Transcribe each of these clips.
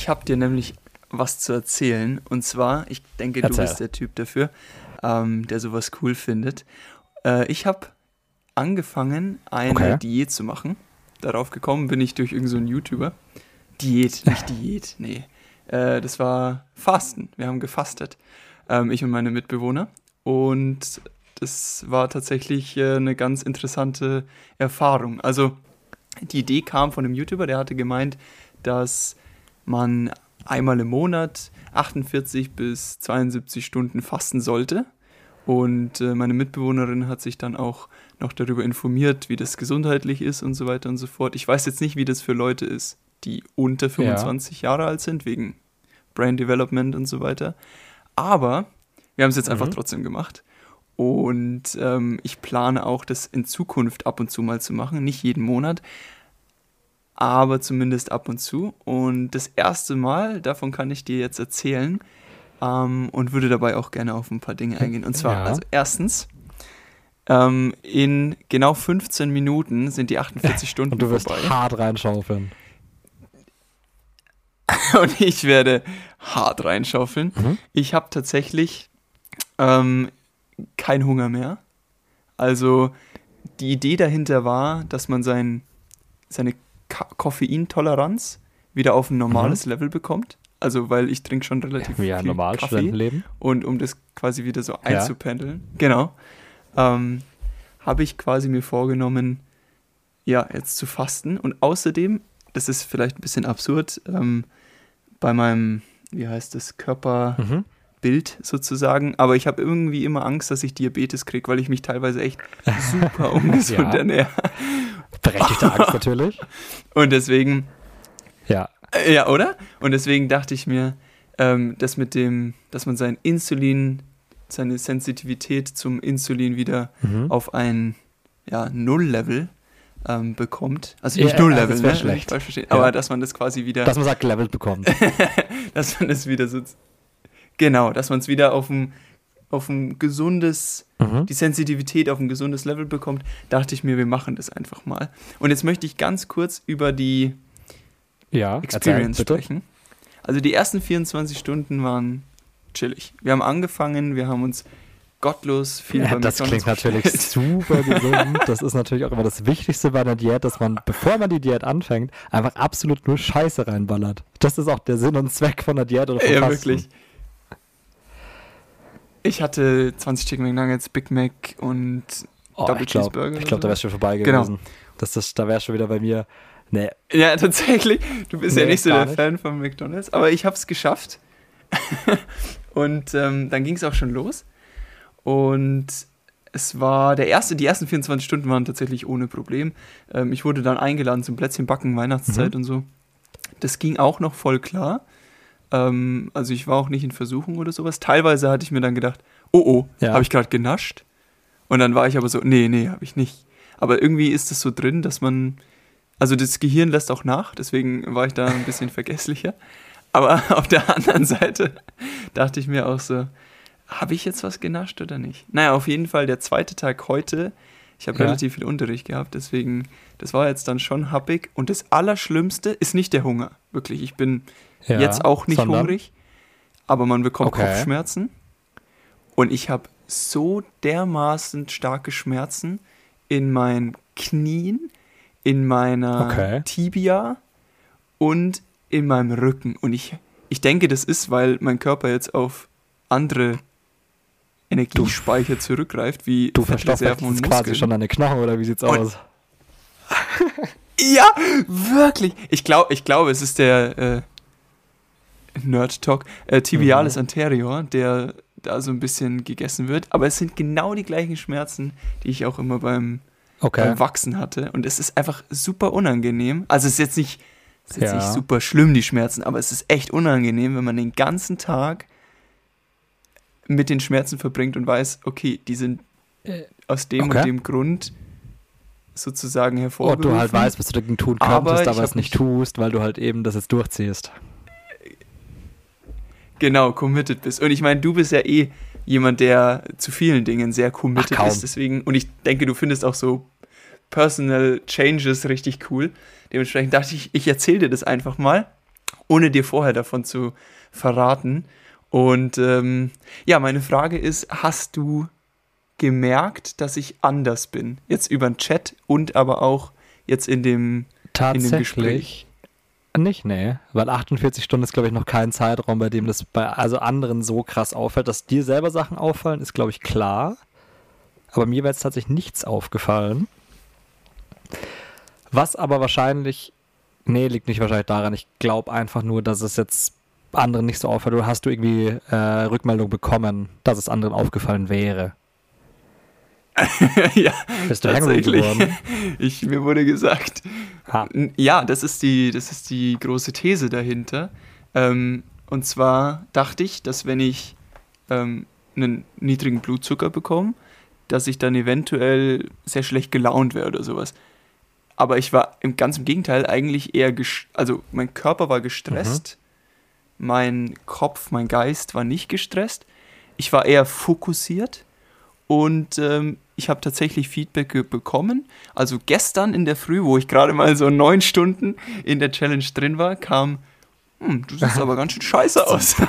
Ich habe dir nämlich was zu erzählen. Und zwar, ich denke, Erzähl. du bist der Typ dafür, ähm, der sowas cool findet. Äh, ich habe angefangen, eine Okay. Diät zu machen. Darauf gekommen bin ich durch irgendeinen so einen YouTuber. Diät, nicht Diät, nee. Äh, das war Fasten. Wir haben gefastet. Ähm, ich und meine Mitbewohner. Und das war tatsächlich äh, eine ganz interessante Erfahrung. Also, die Idee kam von einem YouTuber, der hatte gemeint, dass man einmal im Monat 48 bis 72 Stunden fasten sollte. Und äh, meine Mitbewohnerin hat sich dann auch noch darüber informiert, wie das gesundheitlich ist und so weiter und so fort. Ich weiß jetzt nicht, wie das für Leute ist, die unter 25 Jahre alt sind, wegen Brain Development und so weiter. Aber wir haben es jetzt einfach Mhm. trotzdem gemacht. Und ähm, ich plane auch, das in Zukunft ab und zu mal zu machen. Nicht jeden Monat, aber zumindest ab und zu. Und das erste Mal, davon kann ich dir jetzt erzählen ähm, und würde dabei auch gerne auf ein paar Dinge eingehen. Und zwar, Ja. also erstens, ähm, in genau 15 Minuten sind die 48 Stunden Und du wirst vorbei. hart reinschaufeln. und ich werde hart reinschaufeln. Mhm. Ich habe tatsächlich ähm, keinen Hunger mehr. Also die Idee dahinter war, dass man sein, seine Ka Koffeintoleranz wieder auf ein normales Level bekommt. Also weil ich trinke schon relativ Mhm. Ein viel normales Kaffee und um das quasi wieder so einzupendeln, genau, ähm, habe ich quasi mir vorgenommen, ja, jetzt zu fasten. Und außerdem, das ist vielleicht ein bisschen absurd, ähm, bei meinem, wie heißt das, Körperbild Mhm. sozusagen, aber ich habe irgendwie immer Angst, dass ich Diabetes kriege, weil ich mich teilweise echt super ungesund Ja. ernähre. Berechtigte Angst natürlich. Und deswegen Ja. Äh, Ja, oder? Und deswegen dachte ich mir, ähm, das mit dem, dass man sein Insulin, seine Sensitivität zum Insulin wieder Mhm. auf ein ja, Null-Level ähm, bekommt. Also nicht Ja, Null-Level, also das ne? schlecht. Ja. Aber dass man das quasi wieder, Dass man sagt, gelevelt bekommt. dass man das wieder so, genau, dass man es wieder auf ein, auf ein gesundes, Mhm. die Sensitivität auf ein gesundes Level bekommt, dachte ich mir, wir machen das einfach mal. Und jetzt möchte ich ganz kurz über die Ja, Experience erzähl, sprechen. Also die ersten 24 Stunden waren chillig. Wir haben angefangen, wir haben uns gottlos viel Ja, das klingt natürlich bestellt. super gesund. Das ist natürlich auch immer das Wichtigste bei einer Diät, dass man, bevor man die Diät anfängt, einfach absolut nur Scheiße reinballert. Das ist auch der Sinn und Zweck von der Diät oder von Ja, Fasten. wirklich. Ich hatte 20 Chicken McNuggets, Big Mac und Oh, Double ich glaube, Cheeseburger ich oder glaub, da wärst du vorbei Genau. gewesen. Das, das, da wärst du wieder bei mir. Nee, ja, tatsächlich. Du bist ja Nee, nicht so der nicht. Fan von McDonald's, aber ich habe es geschafft. und ähm, dann ging es auch schon los. Und es war der erste, die ersten 24 Stunden waren tatsächlich ohne Problem. Ähm, ich wurde dann eingeladen zum Plätzchenbacken, Weihnachtszeit Mhm. und so. Das ging auch noch voll klar. Ähm, also ich war auch nicht in Versuchung oder sowas. Teilweise hatte ich mir dann gedacht, oh oh, Ja. habe ich gerade genascht? Und dann war ich aber so, nee, nee, habe ich nicht. Aber irgendwie ist es so drin, dass man, also das Gehirn lässt auch nach, deswegen war ich da ein bisschen vergesslicher. Aber auf der anderen Seite dachte ich mir auch so, habe ich jetzt was genascht oder nicht? Naja, auf jeden Fall der zweite Tag heute. Ich habe Ja. relativ viel Unterricht gehabt, deswegen, das war jetzt dann schon happig. Und das Allerschlimmste ist nicht der Hunger. Wirklich, ich bin ja, jetzt auch nicht sondern- hungrig, aber man bekommt Okay. Kopfschmerzen. Und ich habe so dermaßen starke Schmerzen in meinen Knien, in meiner Okay. Tibia und in meinem Rücken. Und ich, ich denke, das ist, weil mein Körper jetzt auf andere Energiespeicher zurückgreift, wie Du Fettreserven und quasi Muskeln. schon deine Knochen oder wie sieht's Und- aus? Ja, wirklich. Ich glaube, ich glaube, es ist der äh, Nerd Talk, äh, Tibialis Mhm. anterior, der da so ein bisschen gegessen wird. Aber es sind genau die gleichen Schmerzen, die ich auch immer beim, Okay. beim Wachsen hatte. Und es ist einfach super unangenehm. Also es ist jetzt nicht, es ist jetzt Ja. nicht super schlimm, die Schmerzen, aber es ist echt unangenehm, wenn man den ganzen Tag mit den Schmerzen verbringt und weiß, okay, die sind Äh, aus dem okay. und dem Grund sozusagen Und hervorgerufen. du halt weißt, was du dagegen tun Aber könntest, ich aber es nicht tust, weil du halt eben das jetzt durchziehst. Genau, committed bist. Und ich meine, du bist ja eh jemand, der zu vielen Dingen sehr committed Ach, ist. Deswegen, und ich denke, du findest auch so Personal Changes richtig cool. Dementsprechend dachte ich, ich erzähle dir das einfach mal. ohne dir vorher davon zu verraten. Und ähm, ja, meine Frage ist, hast du gemerkt, dass ich anders bin? Jetzt über den Chat und aber auch jetzt in dem, Tatsächlich in dem Gespräch. Nicht, nee. Weil 48 Stunden ist, glaube ich, noch kein Zeitraum, bei dem das bei also anderen so krass auffällt. Dass dir selber Sachen auffallen, ist, glaube ich, klar. Aber mir wäre jetzt tatsächlich nichts aufgefallen. Was aber wahrscheinlich, nee, liegt nicht wahrscheinlich daran. Ich glaube einfach nur, dass es jetzt anderen nicht so auffällt. Oder hast du irgendwie äh, Rückmeldung bekommen, dass es anderen aufgefallen wäre? ja, Bist du hängen geworden? Ich, mir wurde gesagt. N- ja, das ist die, das ist die große These dahinter. Ähm, und zwar dachte ich, dass wenn ich ähm, einen niedrigen Blutzucker bekomme, dass ich dann eventuell sehr schlecht gelaunt wäre oder sowas. Aber ich war im ganz im Gegenteil eigentlich eher, also mein Körper war gestresst, mein Kopf, mein Geist war nicht gestresst. Ich war eher fokussiert und ähm, ich habe tatsächlich Feedback bekommen. Also gestern in der Früh, wo ich gerade mal so neun Stunden in der Challenge drin war, kam, hm, du siehst aber ganz schön scheiße aus.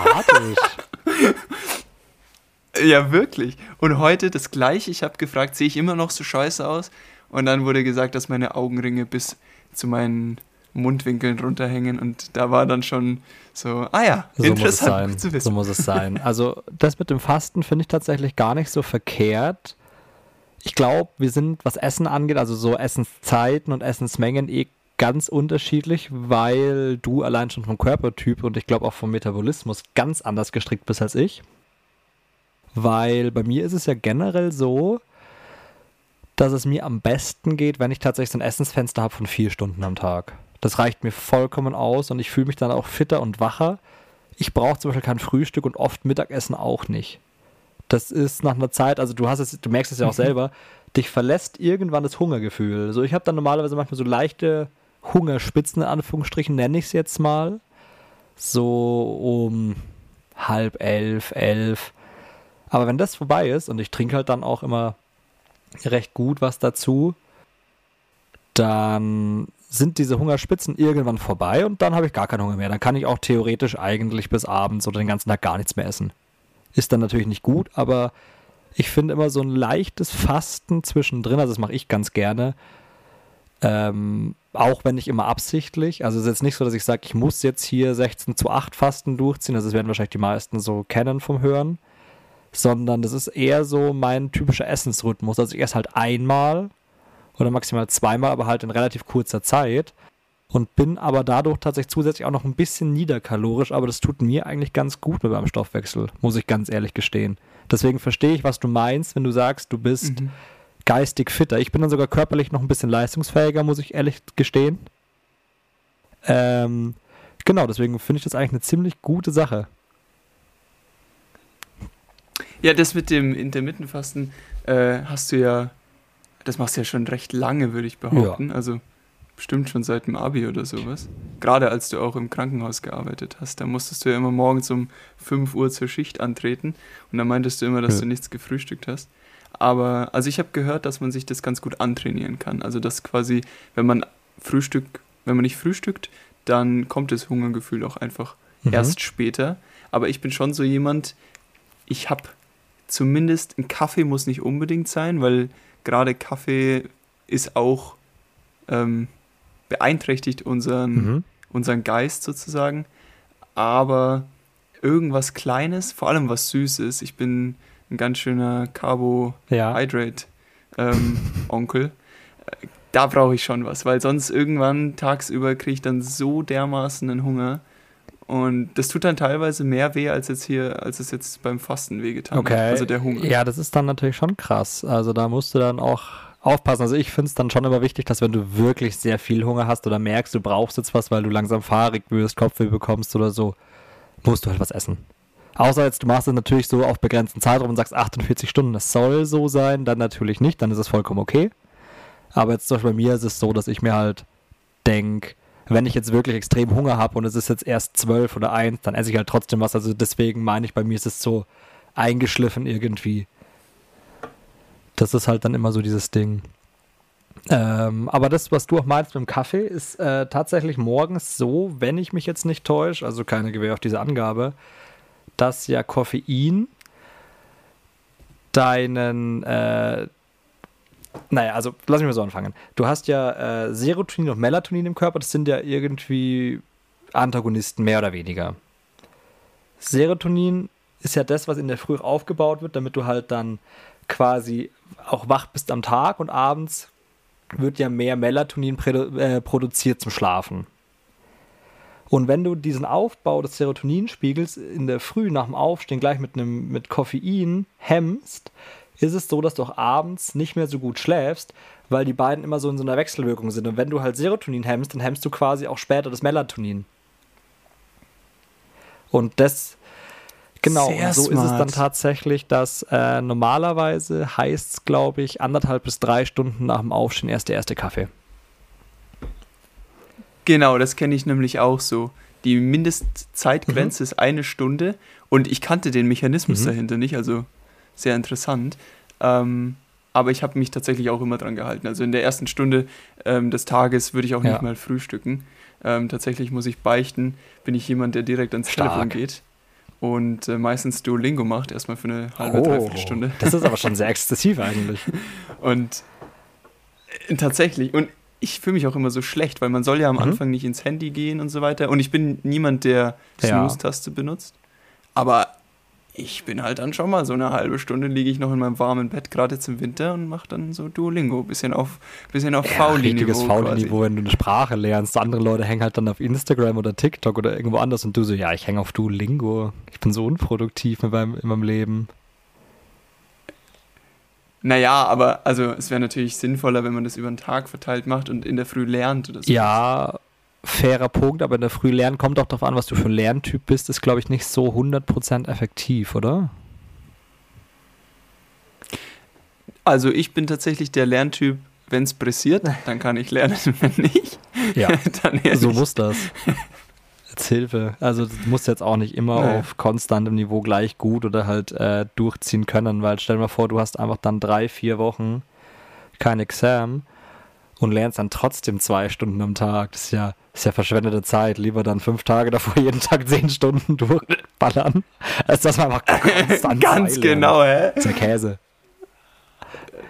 Ja, wirklich. Und heute das gleiche. Ich habe gefragt, sehe ich immer noch so scheiße aus? Und dann wurde gesagt, dass meine Augenringe bis zu meinen Mundwinkeln runterhängen. Und da war dann schon so, ah ja, So muss es interessant sein. So muss es sein. Also das mit dem Fasten finde ich tatsächlich gar nicht so verkehrt. Ich glaube, wir sind, was Essen angeht, also so Essenszeiten und Essensmengen eh ganz unterschiedlich, weil du allein schon vom Körpertyp und ich glaube auch vom Metabolismus ganz anders gestrickt bist als ich. Weil bei mir ist es ja generell so, dass es mir am besten geht, wenn ich tatsächlich so ein Essensfenster habe von vier Stunden am Tag. Das reicht mir vollkommen aus und ich fühle mich dann auch fitter und wacher. Ich brauche zum Beispiel kein Frühstück und oft Mittagessen auch nicht. Das ist nach einer Zeit, also du hast es, du merkst es ja auch selber, dich verlässt irgendwann das Hungergefühl. Also ich habe dann normalerweise manchmal so leichte Hungerspitzen, in Anführungsstrichen nenne ich es jetzt mal. So um halb elf, elf. Aber wenn das vorbei ist und ich trinke halt dann auch immer recht gut was dazu, dann sind diese Hungerspitzen irgendwann vorbei und dann habe ich gar keinen Hunger mehr. Dann kann ich auch theoretisch eigentlich bis abends oder den ganzen Tag gar nichts mehr essen. Ist dann natürlich nicht gut, aber ich finde immer so ein leichtes Fasten zwischendrin, also das mache ich ganz gerne, ähm, auch wenn nicht immer absichtlich. Also es ist jetzt nicht so, dass ich sage, ich muss jetzt hier 16 zu 8 Fasten durchziehen, also das werden wahrscheinlich die meisten so kennen vom Hören, sondern das ist eher so mein typischer Essensrhythmus. Also ich esse halt einmal oder maximal zweimal, aber halt in relativ kurzer Zeit und bin aber dadurch tatsächlich zusätzlich auch noch ein bisschen niederkalorisch, aber das tut mir eigentlich ganz gut mit meinem Stoffwechsel, muss ich ganz ehrlich gestehen. Deswegen verstehe ich, was du meinst, wenn du sagst, du bist Mhm. geistig fitter. Ich bin dann sogar körperlich noch ein bisschen leistungsfähiger, muss ich ehrlich gestehen. Ähm, genau, deswegen finde ich das eigentlich eine ziemlich gute Sache. Ja, das mit dem Intermittenfasten äh, hast du ja, das machst du ja schon recht lange, würde ich behaupten. Also bestimmt schon seit dem Abi oder sowas. Gerade als du auch im Krankenhaus gearbeitet hast, da musstest du ja immer morgens um 5 Uhr zur Schicht antreten und da meintest du immer, dass Ja. du nichts gefrühstückt hast. Aber, also ich habe gehört, dass man sich das ganz gut antrainieren kann. Also dass quasi, wenn man Frühstück, wenn man nicht frühstückt, dann kommt das Hungergefühl auch einfach Mhm. erst später. Aber ich bin schon so jemand, ich habe zumindest ein Kaffee muss nicht unbedingt sein, weil gerade Kaffee ist auch ähm, beeinträchtigt unseren, Mhm. unseren Geist sozusagen. Aber irgendwas Kleines, vor allem was Süßes. Ich bin ein ganz schöner Ja. Carbohydrate-Onkel. da brauche ich schon was, weil sonst irgendwann tagsüber kriege ich dann so dermaßen einen Hunger. Und das tut dann teilweise mehr weh, als jetzt hier, als es jetzt beim Fasten wehgetan Okay. hat. Also der Hunger. Ja, das ist dann natürlich schon krass. Also da musst du dann auch aufpassen. Also ich finde es dann schon immer wichtig, dass wenn du wirklich sehr viel Hunger hast oder merkst, du brauchst jetzt was, weil du langsam fahrig wirst, Kopfweh bekommst oder so, musst du halt was essen. Außer jetzt, du machst es natürlich so auf begrenzten Zeitraum und sagst 48 Stunden, das soll so sein, dann natürlich nicht, dann ist es vollkommen okay. Aber jetzt zum Beispiel bei mir ist es so, dass ich mir halt denke, wenn ich jetzt wirklich extrem Hunger habe und es ist jetzt erst 12 oder 1, dann esse ich halt trotzdem was. Also deswegen meine ich, bei mir ist es so eingeschliffen irgendwie. Das ist halt dann immer so dieses Ding. Ähm, aber das, was du auch meinst mit dem Kaffee, ist äh, tatsächlich morgens so, wenn ich mich jetzt nicht täusche, also keine Gewähr auf diese Angabe, dass ja Koffein deinen, äh, naja, also lass mich mal so anfangen. Du hast ja äh, Serotonin und Melatonin im Körper, das sind ja irgendwie Antagonisten, mehr oder weniger. Serotonin ist ja das, was in der Früh aufgebaut wird, damit du halt dann quasi auch wach bist am Tag und abends wird ja mehr Melatonin äh, produziert zum Schlafen. Und wenn du diesen Aufbau des Serotoninspiegels in der Früh nach dem Aufstehen gleich mit einem mit Koffein hemmst, ist es so, dass du auch abends nicht mehr so gut schläfst, weil die beiden immer so in so einer Wechselwirkung sind. Und wenn du halt Serotonin hemmst, dann hemmst du quasi auch später das Melatonin. Und das Genau, und so smart. ist es dann tatsächlich, dass äh, normalerweise heißt es, glaube ich, anderthalb bis drei Stunden nach dem Aufstehen erst der erste Kaffee. Genau, das kenne ich nämlich auch so. Die Mindestzeitgrenze mhm. ist eine Stunde und ich kannte den Mechanismus mhm. dahinter nicht, also sehr interessant. Ähm, aber ich habe mich tatsächlich auch immer dran gehalten. Also in der ersten Stunde ähm, des Tages würde ich auch ja. nicht mal frühstücken. Ähm, tatsächlich muss ich beichten, bin ich jemand, der direkt ans Stark. Telefon geht und äh, meistens Duolingo macht, erstmal für eine halbe, oh, dreiviertel Stunde. Das ist aber schon sehr exzessiv eigentlich. und äh, tatsächlich, und ich fühle mich auch immer so schlecht, weil man soll ja am mhm. Anfang nicht ins Handy gehen und so weiter. Und ich bin niemand, der Snooze-Taste ja. benutzt. Aber ich bin halt dann schon mal so eine halbe Stunde liege ich noch in meinem warmen Bett, gerade jetzt im Winter, und mache dann so Duolingo, bisschen auf, bisschen auf ja, Fauli-Niveau. Richtiges Fauli-Niveau, wenn du eine Sprache lernst. Andere Leute hängen halt dann auf Instagram oder TikTok oder irgendwo anders und du so, ja, ich hänge auf Duolingo. Ich bin so unproduktiv in meinem, in meinem Leben. Naja, aber also es wäre natürlich sinnvoller, wenn man das über den Tag verteilt macht und in der Früh lernt oder so. Ja, fairer Punkt, aber in der Früh lernen kommt auch darauf an, was du für ein Lerntyp bist, ist, glaube ich, nicht so 100% effektiv, oder? Also ich bin tatsächlich der Lerntyp, wenn es pressiert, dann kann ich lernen, wenn nicht, ja, dann so muss das. Als Hilfe. Also du musst jetzt auch nicht immer nee. auf konstantem Niveau gleich gut oder halt äh, durchziehen können, weil stell dir mal vor, du hast einfach dann drei, vier Wochen kein Examen und lernst dann trotzdem zwei Stunden am Tag. Das ist ja, das ist ja verschwendete Zeit. Lieber dann fünf Tage davor jeden Tag zehn Stunden durchballern, als dass man einfach Ganz genau, hä? Das ist ja Käse.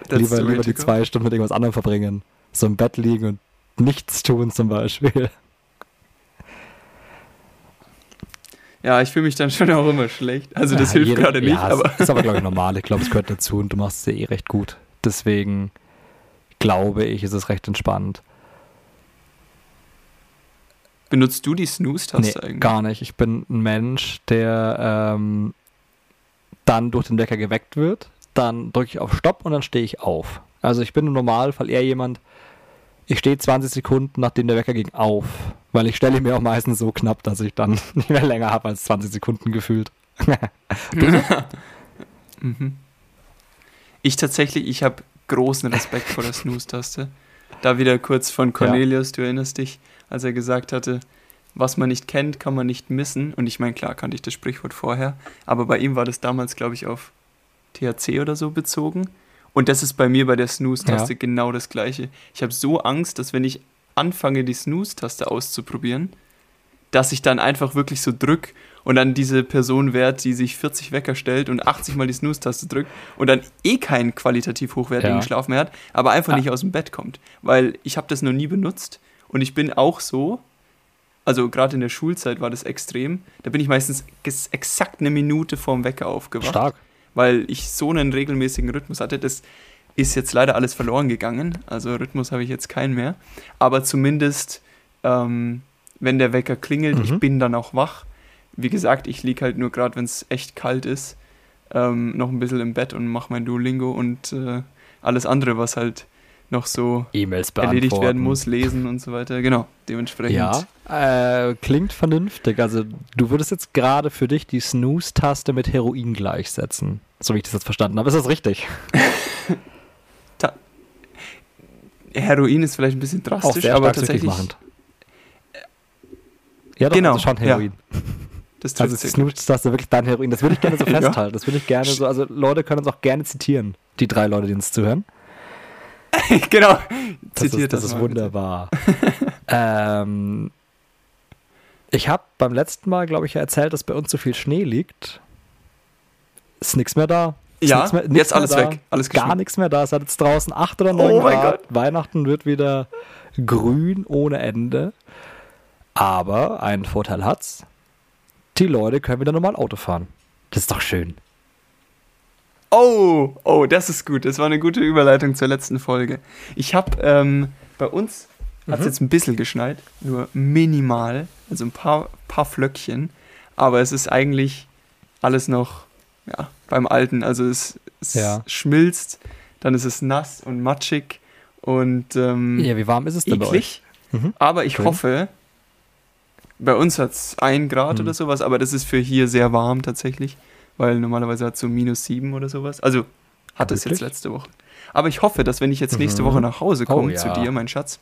Das lieber lieber die zwei Stunden mit irgendwas anderem verbringen. So im Bett liegen und nichts tun zum Beispiel. Ja, ich fühle mich dann schon auch immer schlecht. Also das ja, hilft jede, gerade nicht. Ja, aber ist aber, glaube ich, normal. Ich glaube, es gehört dazu und du machst es ja eh recht gut. Deswegen glaube ich, ist es recht entspannt. Benutzt du die Snooze-Taste nee, eigentlich? Gar nicht. Ich bin ein Mensch, der ähm, dann durch den Wecker geweckt wird. Dann drücke ich auf Stopp und dann stehe ich auf. Also ich bin im Normalfall eher jemand, ich stehe 20 Sekunden, nachdem der Wecker ging, auf. Weil ich stelle mir auch meistens so knapp, dass ich dann nicht mehr länger habe als 20 Sekunden gefühlt. mhm. Ich tatsächlich, ich habe großen Respekt vor der Snooze-Taste. Da wieder kurz von Cornelius, ja. du erinnerst dich, als er gesagt hatte, was man nicht kennt, kann man nicht missen. Und ich meine, klar kannte ich das Sprichwort vorher, aber bei ihm war das damals, glaube ich, auf THC oder so bezogen. Und das ist bei mir bei der Snooze-Taste ja. genau das gleiche. Ich habe so Angst, dass wenn ich anfange, die Snooze-Taste auszuprobieren, dass ich dann einfach wirklich so drück und dann diese Person wert, die sich 40 Wecker stellt und 80 mal die Snooze-Taste drückt und dann eh keinen qualitativ hochwertigen ja. Schlaf mehr hat, aber einfach ah. nicht aus dem Bett kommt. Weil ich habe das noch nie benutzt und ich bin auch so, also gerade in der Schulzeit war das extrem, da bin ich meistens exakt eine Minute vorm Wecker aufgewacht. Stark. Weil ich so einen regelmäßigen Rhythmus hatte, das ist jetzt leider alles verloren gegangen. Also Rhythmus habe ich jetzt keinen mehr. Aber zumindest, ähm, wenn der Wecker klingelt, mhm. ich bin dann auch wach wie gesagt, ich liege halt nur gerade, wenn es echt kalt ist, ähm, noch ein bisschen im Bett und mache mein Duolingo und äh, alles andere, was halt noch so e erledigt werden muss, lesen und so weiter. Genau, dementsprechend. Ja, äh, klingt vernünftig. Also du würdest jetzt gerade für dich die Snooze-Taste mit Heroin gleichsetzen, so wie ich das jetzt verstanden habe. Ist das richtig? Heroin ist vielleicht ein bisschen drastisch, aber tatsächlich. Machend. Ja, doch, genau. also schon Heroin. Ja. Das also Snooze, das ist wirklich dein Heroin. Das würde ich gerne so festhalten. ja. Das würde ich gerne so, also Leute können uns auch gerne zitieren, die drei Leute, die uns zuhören. genau. Das Zitiert ist, das das ist wunderbar. ähm, ich habe beim letzten Mal, glaube ich, erzählt, dass bei uns so viel Schnee liegt. Ist nichts mehr da. Ist Ja, mehr, jetzt alles weg, alles Gar nichts mehr da. Es hat jetzt draußen 8 oder 9 Oh Grad. Gott. Weihnachten wird wieder grün ohne Ende. Aber einen Vorteil hat's. Die Leute können wieder normal Auto fahren. Das ist doch schön. Oh, oh, das ist gut. Das war eine gute Überleitung zur letzten Folge. Ich habe ähm, bei uns hat es Mhm. jetzt ein bisschen geschneit, nur minimal, also ein paar, paar Flöckchen. Aber es ist eigentlich alles noch ja, beim Alten. Also es, es Ja. schmilzt, dann ist es nass und matschig und ähm, Ja, wie warm ist es denn bei euch? eklig. Mhm. Aber ich Schön. hoffe, bei uns hat es ein Grad Hm. oder sowas, aber das ist für hier sehr warm tatsächlich, weil normalerweise hat es so minus sieben oder sowas. Also hat es jetzt letzte Woche. Aber ich hoffe, dass wenn ich jetzt nächste Mhm. Woche nach Hause Oh, komme ja. zu dir, mein Schatz,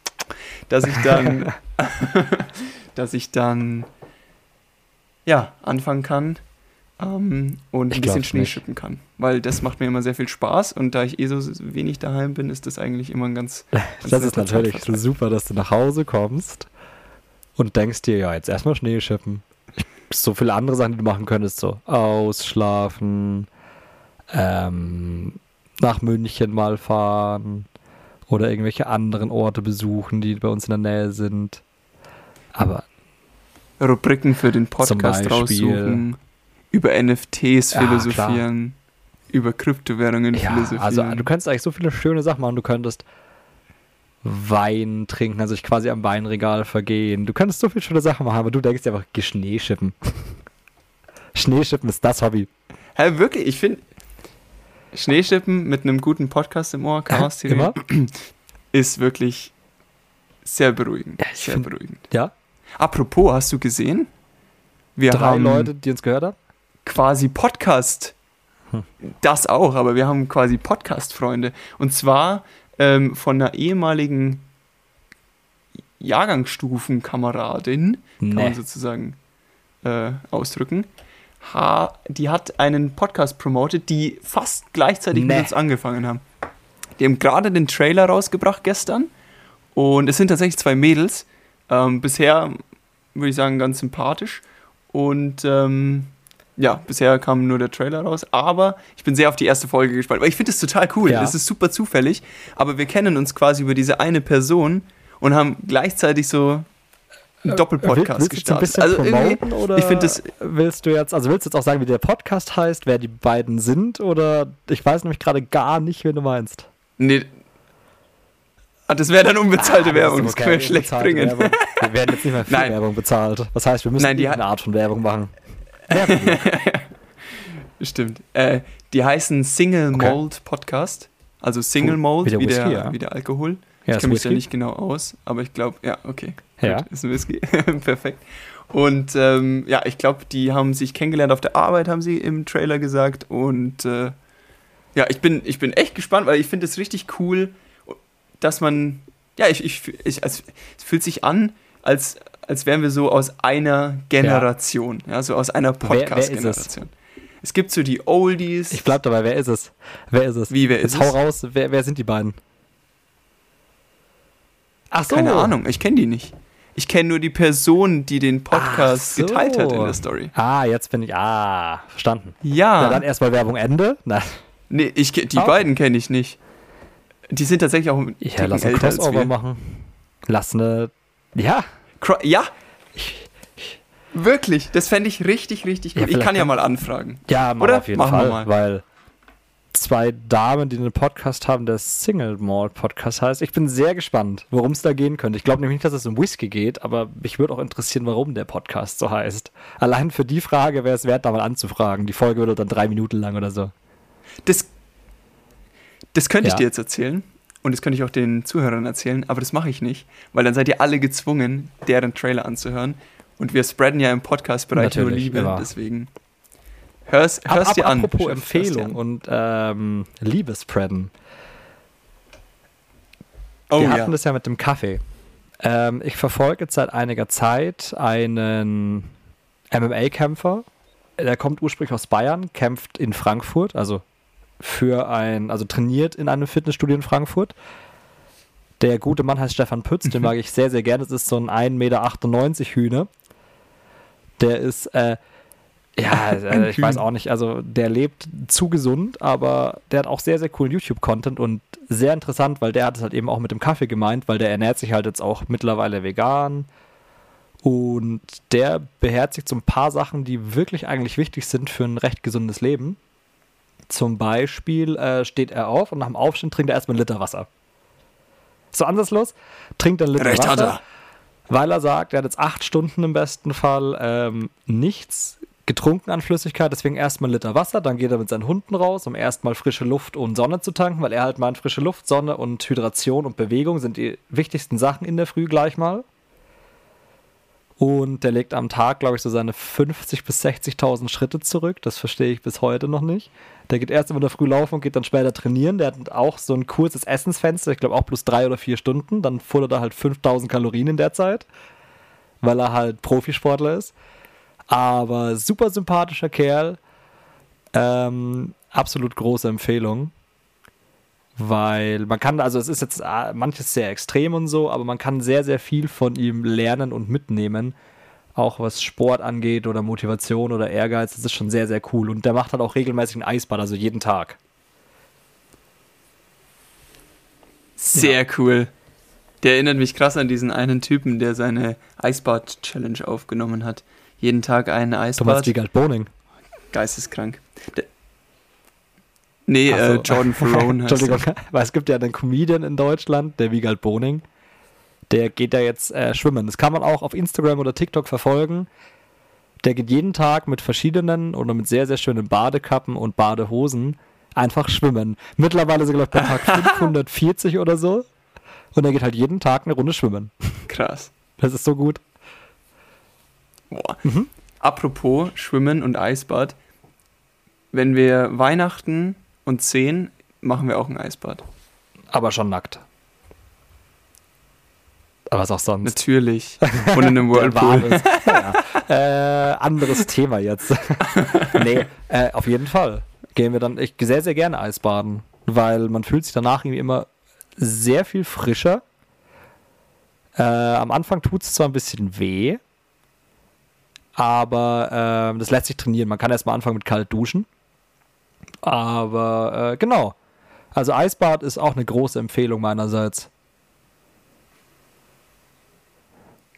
dass ich dann, dass ich dann, ja, anfangen kann ähm, und Ich ein bisschen Schnee nicht. schippen kann. Weil das macht mir immer sehr viel Spaß und da ich eh so wenig daheim bin, ist das eigentlich immer ein ganz, ganz Das ist natürlich super, dass du nach Hause kommst und denkst dir, ja, jetzt erstmal Schnee schippen. So viele andere Sachen, die du machen könntest, so ausschlafen, ähm, nach München mal fahren oder irgendwelche anderen Orte besuchen, die bei uns in der Nähe sind. Aber Rubriken für den Podcast raussuchen, über NFTs Ja, philosophieren, über Kryptowährungen ja, philosophieren. also du könntest eigentlich so viele schöne Sachen machen. Du könntest Wein trinken, also dich quasi am Weinregal vergehen. Du könntest so viele schöne Sachen machen, aber du denkst dir einfach, geh Schneeschippen. Schneeschippen ist das Hobby. Hä, wirklich, ich finde Schneeschippen mit einem guten Podcast im Ohr, Chaos TV, ist wirklich sehr beruhigend. Ja, ich sehr find- beruhigend. Ja, Apropos, hast du gesehen? Wir drei haben Leute, die uns gehört haben. quasi Podcast. Hm. Das auch, aber wir haben quasi Podcast-Freunde. Und zwar ähm, von einer ehemaligen Jahrgangsstufenkameradin, kann man Nee. sozusagen äh, ausdrücken. Ha, die hat einen Podcast promotet, die fast gleichzeitig Nee. mit uns angefangen haben. Die haben gerade den Trailer rausgebracht gestern und es sind tatsächlich zwei Mädels. Ähm, bisher würde ich sagen ganz sympathisch und ähm, ja, bisher kam nur der Trailer raus, aber ich bin sehr auf die erste Folge gespannt, weil ich finde es total cool. Ja. Das ist super zufällig, aber wir kennen uns quasi über diese eine Person und haben gleichzeitig so einen Doppelpodcast Äh, jetzt gestartet. Also irgendwie, promoten oder ich finde das willst du jetzt, also willst du jetzt auch sagen, wie der Podcast heißt, wer die beiden sind oder ich weiß nämlich gerade gar nicht, wen du meinst. nee, Ah, das wäre dann unbezahlte Ah, Werbung, das können wir schlecht bringen. Werbung. Wir werden jetzt nicht mehr viel Nein. Werbung bezahlt. Das heißt, wir müssen Nein, die eine Art von Werbung machen. Stimmt. Äh, die heißen Single Okay. Malt Podcast. Also Single. Malt, Wie der wie, der, ja. wie der Alkohol. Ja, ich kenne mich da nicht genau aus, aber ich glaube, ja, okay. Ja. Gut, ist ein Whisky. Perfekt. Und ähm, ja, ich glaube, die haben sich kennengelernt auf der Arbeit, haben sie im Trailer gesagt. Und äh, ja, ich bin, ich bin echt gespannt, weil ich finde es richtig cool, dass man, ja, ich, ich, ich also, es fühlt sich an, als, als wären wir so aus einer Generation, ja, so aus einer? Podcast-Generation. Es gibt so die Oldies. Ich bleib dabei, wer ist es? Wer ist es? Wie, wer Jetzt ist hau es? raus, wer, wer sind die beiden? Ach so. Keine Ahnung, ich kenne die nicht. Ich kenne nur die Person, die den Podcast so. geteilt hat in der Story. Ah, jetzt bin ich. Ah, verstanden. Ja, Na dann erstmal Werbung Ende. Na, nee, ich, die Ah. beiden kenne ich nicht. Die sind tatsächlich auch ja, lass ein Crossover machen. Lass eine. Ja, Cro ja, wirklich, das fände ich richtig, richtig Ja, gut. ich vielleicht kann ja mal anfragen. ja, mach Oder? auf jeden Machen wir Fall. mal. Weil zwei Damen, die einen Podcast haben, der Single Malt Podcast heißt. Ich bin sehr gespannt, worum es da gehen könnte. Ich glaube nämlich nicht, dass es um Whisky geht, aber mich würde auch interessieren, warum der Podcast so heißt. Allein für die Frage wäre es wert, da mal anzufragen. Die Folge würde dann drei Minuten lang oder so. Das, das könnte ich Ja. dir jetzt erzählen und das könnte ich auch den Zuhörern erzählen, aber das mache ich nicht, weil dann seid ihr alle gezwungen, deren Trailer anzuhören. Und wir spreaden ja im Podcast-Bereich nur Liebe, immer. deswegen hör's, Ab- hör's ab- dir an. Apropos Empfehlung an. und ähm, Liebe spreaden. Oh Wir ja. hatten das ja mit dem Kaffee. Ähm, ich verfolge jetzt seit einiger Zeit einen MMA-Kämpfer. Der kommt ursprünglich aus Bayern, kämpft in Frankfurt, also für ein, also trainiert in einem Fitnessstudio in Frankfurt. Der gute Mann heißt Stefan Pütz, den mag ich sehr, sehr gerne. Das ist so ein 1,98 Meter Hühner. Der ist, äh, ja, äh, ich weiß auch nicht, also der lebt zu gesund, aber der hat auch sehr, sehr coolen YouTube-Content und sehr interessant, weil der hat es halt eben auch mit dem Kaffee gemeint, weil der ernährt sich halt jetzt auch mittlerweile vegan. Und der beherzigt so ein paar Sachen, die wirklich eigentlich wichtig sind für ein recht gesundes Leben. Zum Beispiel äh, steht er auf und nach dem Aufstehen trinkt er erstmal einen Liter Wasser. So ansatzlos, trinkt einen Liter Recht hat Wasser, er. weil er sagt, er hat jetzt acht Stunden im besten Fall ähm, nichts getrunken an Flüssigkeit, deswegen erstmal einen Liter Wasser, dann geht er mit seinen Hunden raus, um erstmal frische Luft und Sonne zu tanken, weil er halt meint, frische Luft, Sonne und Hydration und Bewegung sind die wichtigsten Sachen in der Früh gleich mal. Und der legt am Tag, glaube ich, so seine 50.000 bis 60.000 Schritte zurück. Das verstehe ich bis heute noch nicht. Der geht erst immer in der Früh laufen und geht dann später trainieren. Der hat auch so ein kurzes Essensfenster, ich glaube auch plus drei oder vier Stunden. Dann futtert er halt 5.000 Kalorien in der Zeit, weil er halt Profisportler ist. Aber super sympathischer Kerl. Ähm, absolut große Empfehlung. Weil man kann, also es ist jetzt äh, manches sehr extrem und so, aber man kann sehr, sehr viel von ihm lernen und mitnehmen. Auch was Sport angeht oder Motivation oder Ehrgeiz. Das ist schon sehr, sehr cool. Und der macht halt auch regelmäßig ein Eisbad, also jeden Tag. Sehr cool. Der erinnert mich krass an diesen einen Typen, der seine Eisbad-Challenge aufgenommen hat. Jeden Tag ein Du meinst Eisbad. Wiegald Boning. Geisteskrank. Der, nee, Ach äh. Jordan Ferrone heißt Entschuldigung, weil es gibt ja einen Comedian in Deutschland, der Wiegald Boning. Der geht da jetzt äh, schwimmen. Das kann man auch auf Instagram oder TikTok verfolgen. Der geht jeden Tag mit verschiedenen oder mit sehr, sehr schönen Badekappen und Badehosen einfach schwimmen. Mittlerweile sind, glaube ich, bei Tag 540 oder so. Und er geht halt jeden Tag eine Runde schwimmen. Krass. Das ist so gut. Boah. Mhm. Apropos Schwimmen und Eisbad. Wenn wir Weihnachten und 10 machen wir auch ein Eisbad. Aber schon nackt. Aber was auch sonst. Natürlich. Und in einem Whirlpool. ja. äh, anderes Thema jetzt. nee, äh, auf jeden Fall. Gehen wir dann, ich sehr, sehr gerne Eisbaden, weil man fühlt sich danach irgendwie immer sehr viel frischer. Äh, am Anfang tut es zwar ein bisschen weh, aber äh, das lässt sich trainieren. Man kann erstmal anfangen mit kalt duschen. Aber äh, genau. Also Eisbad ist auch eine große Empfehlung meinerseits.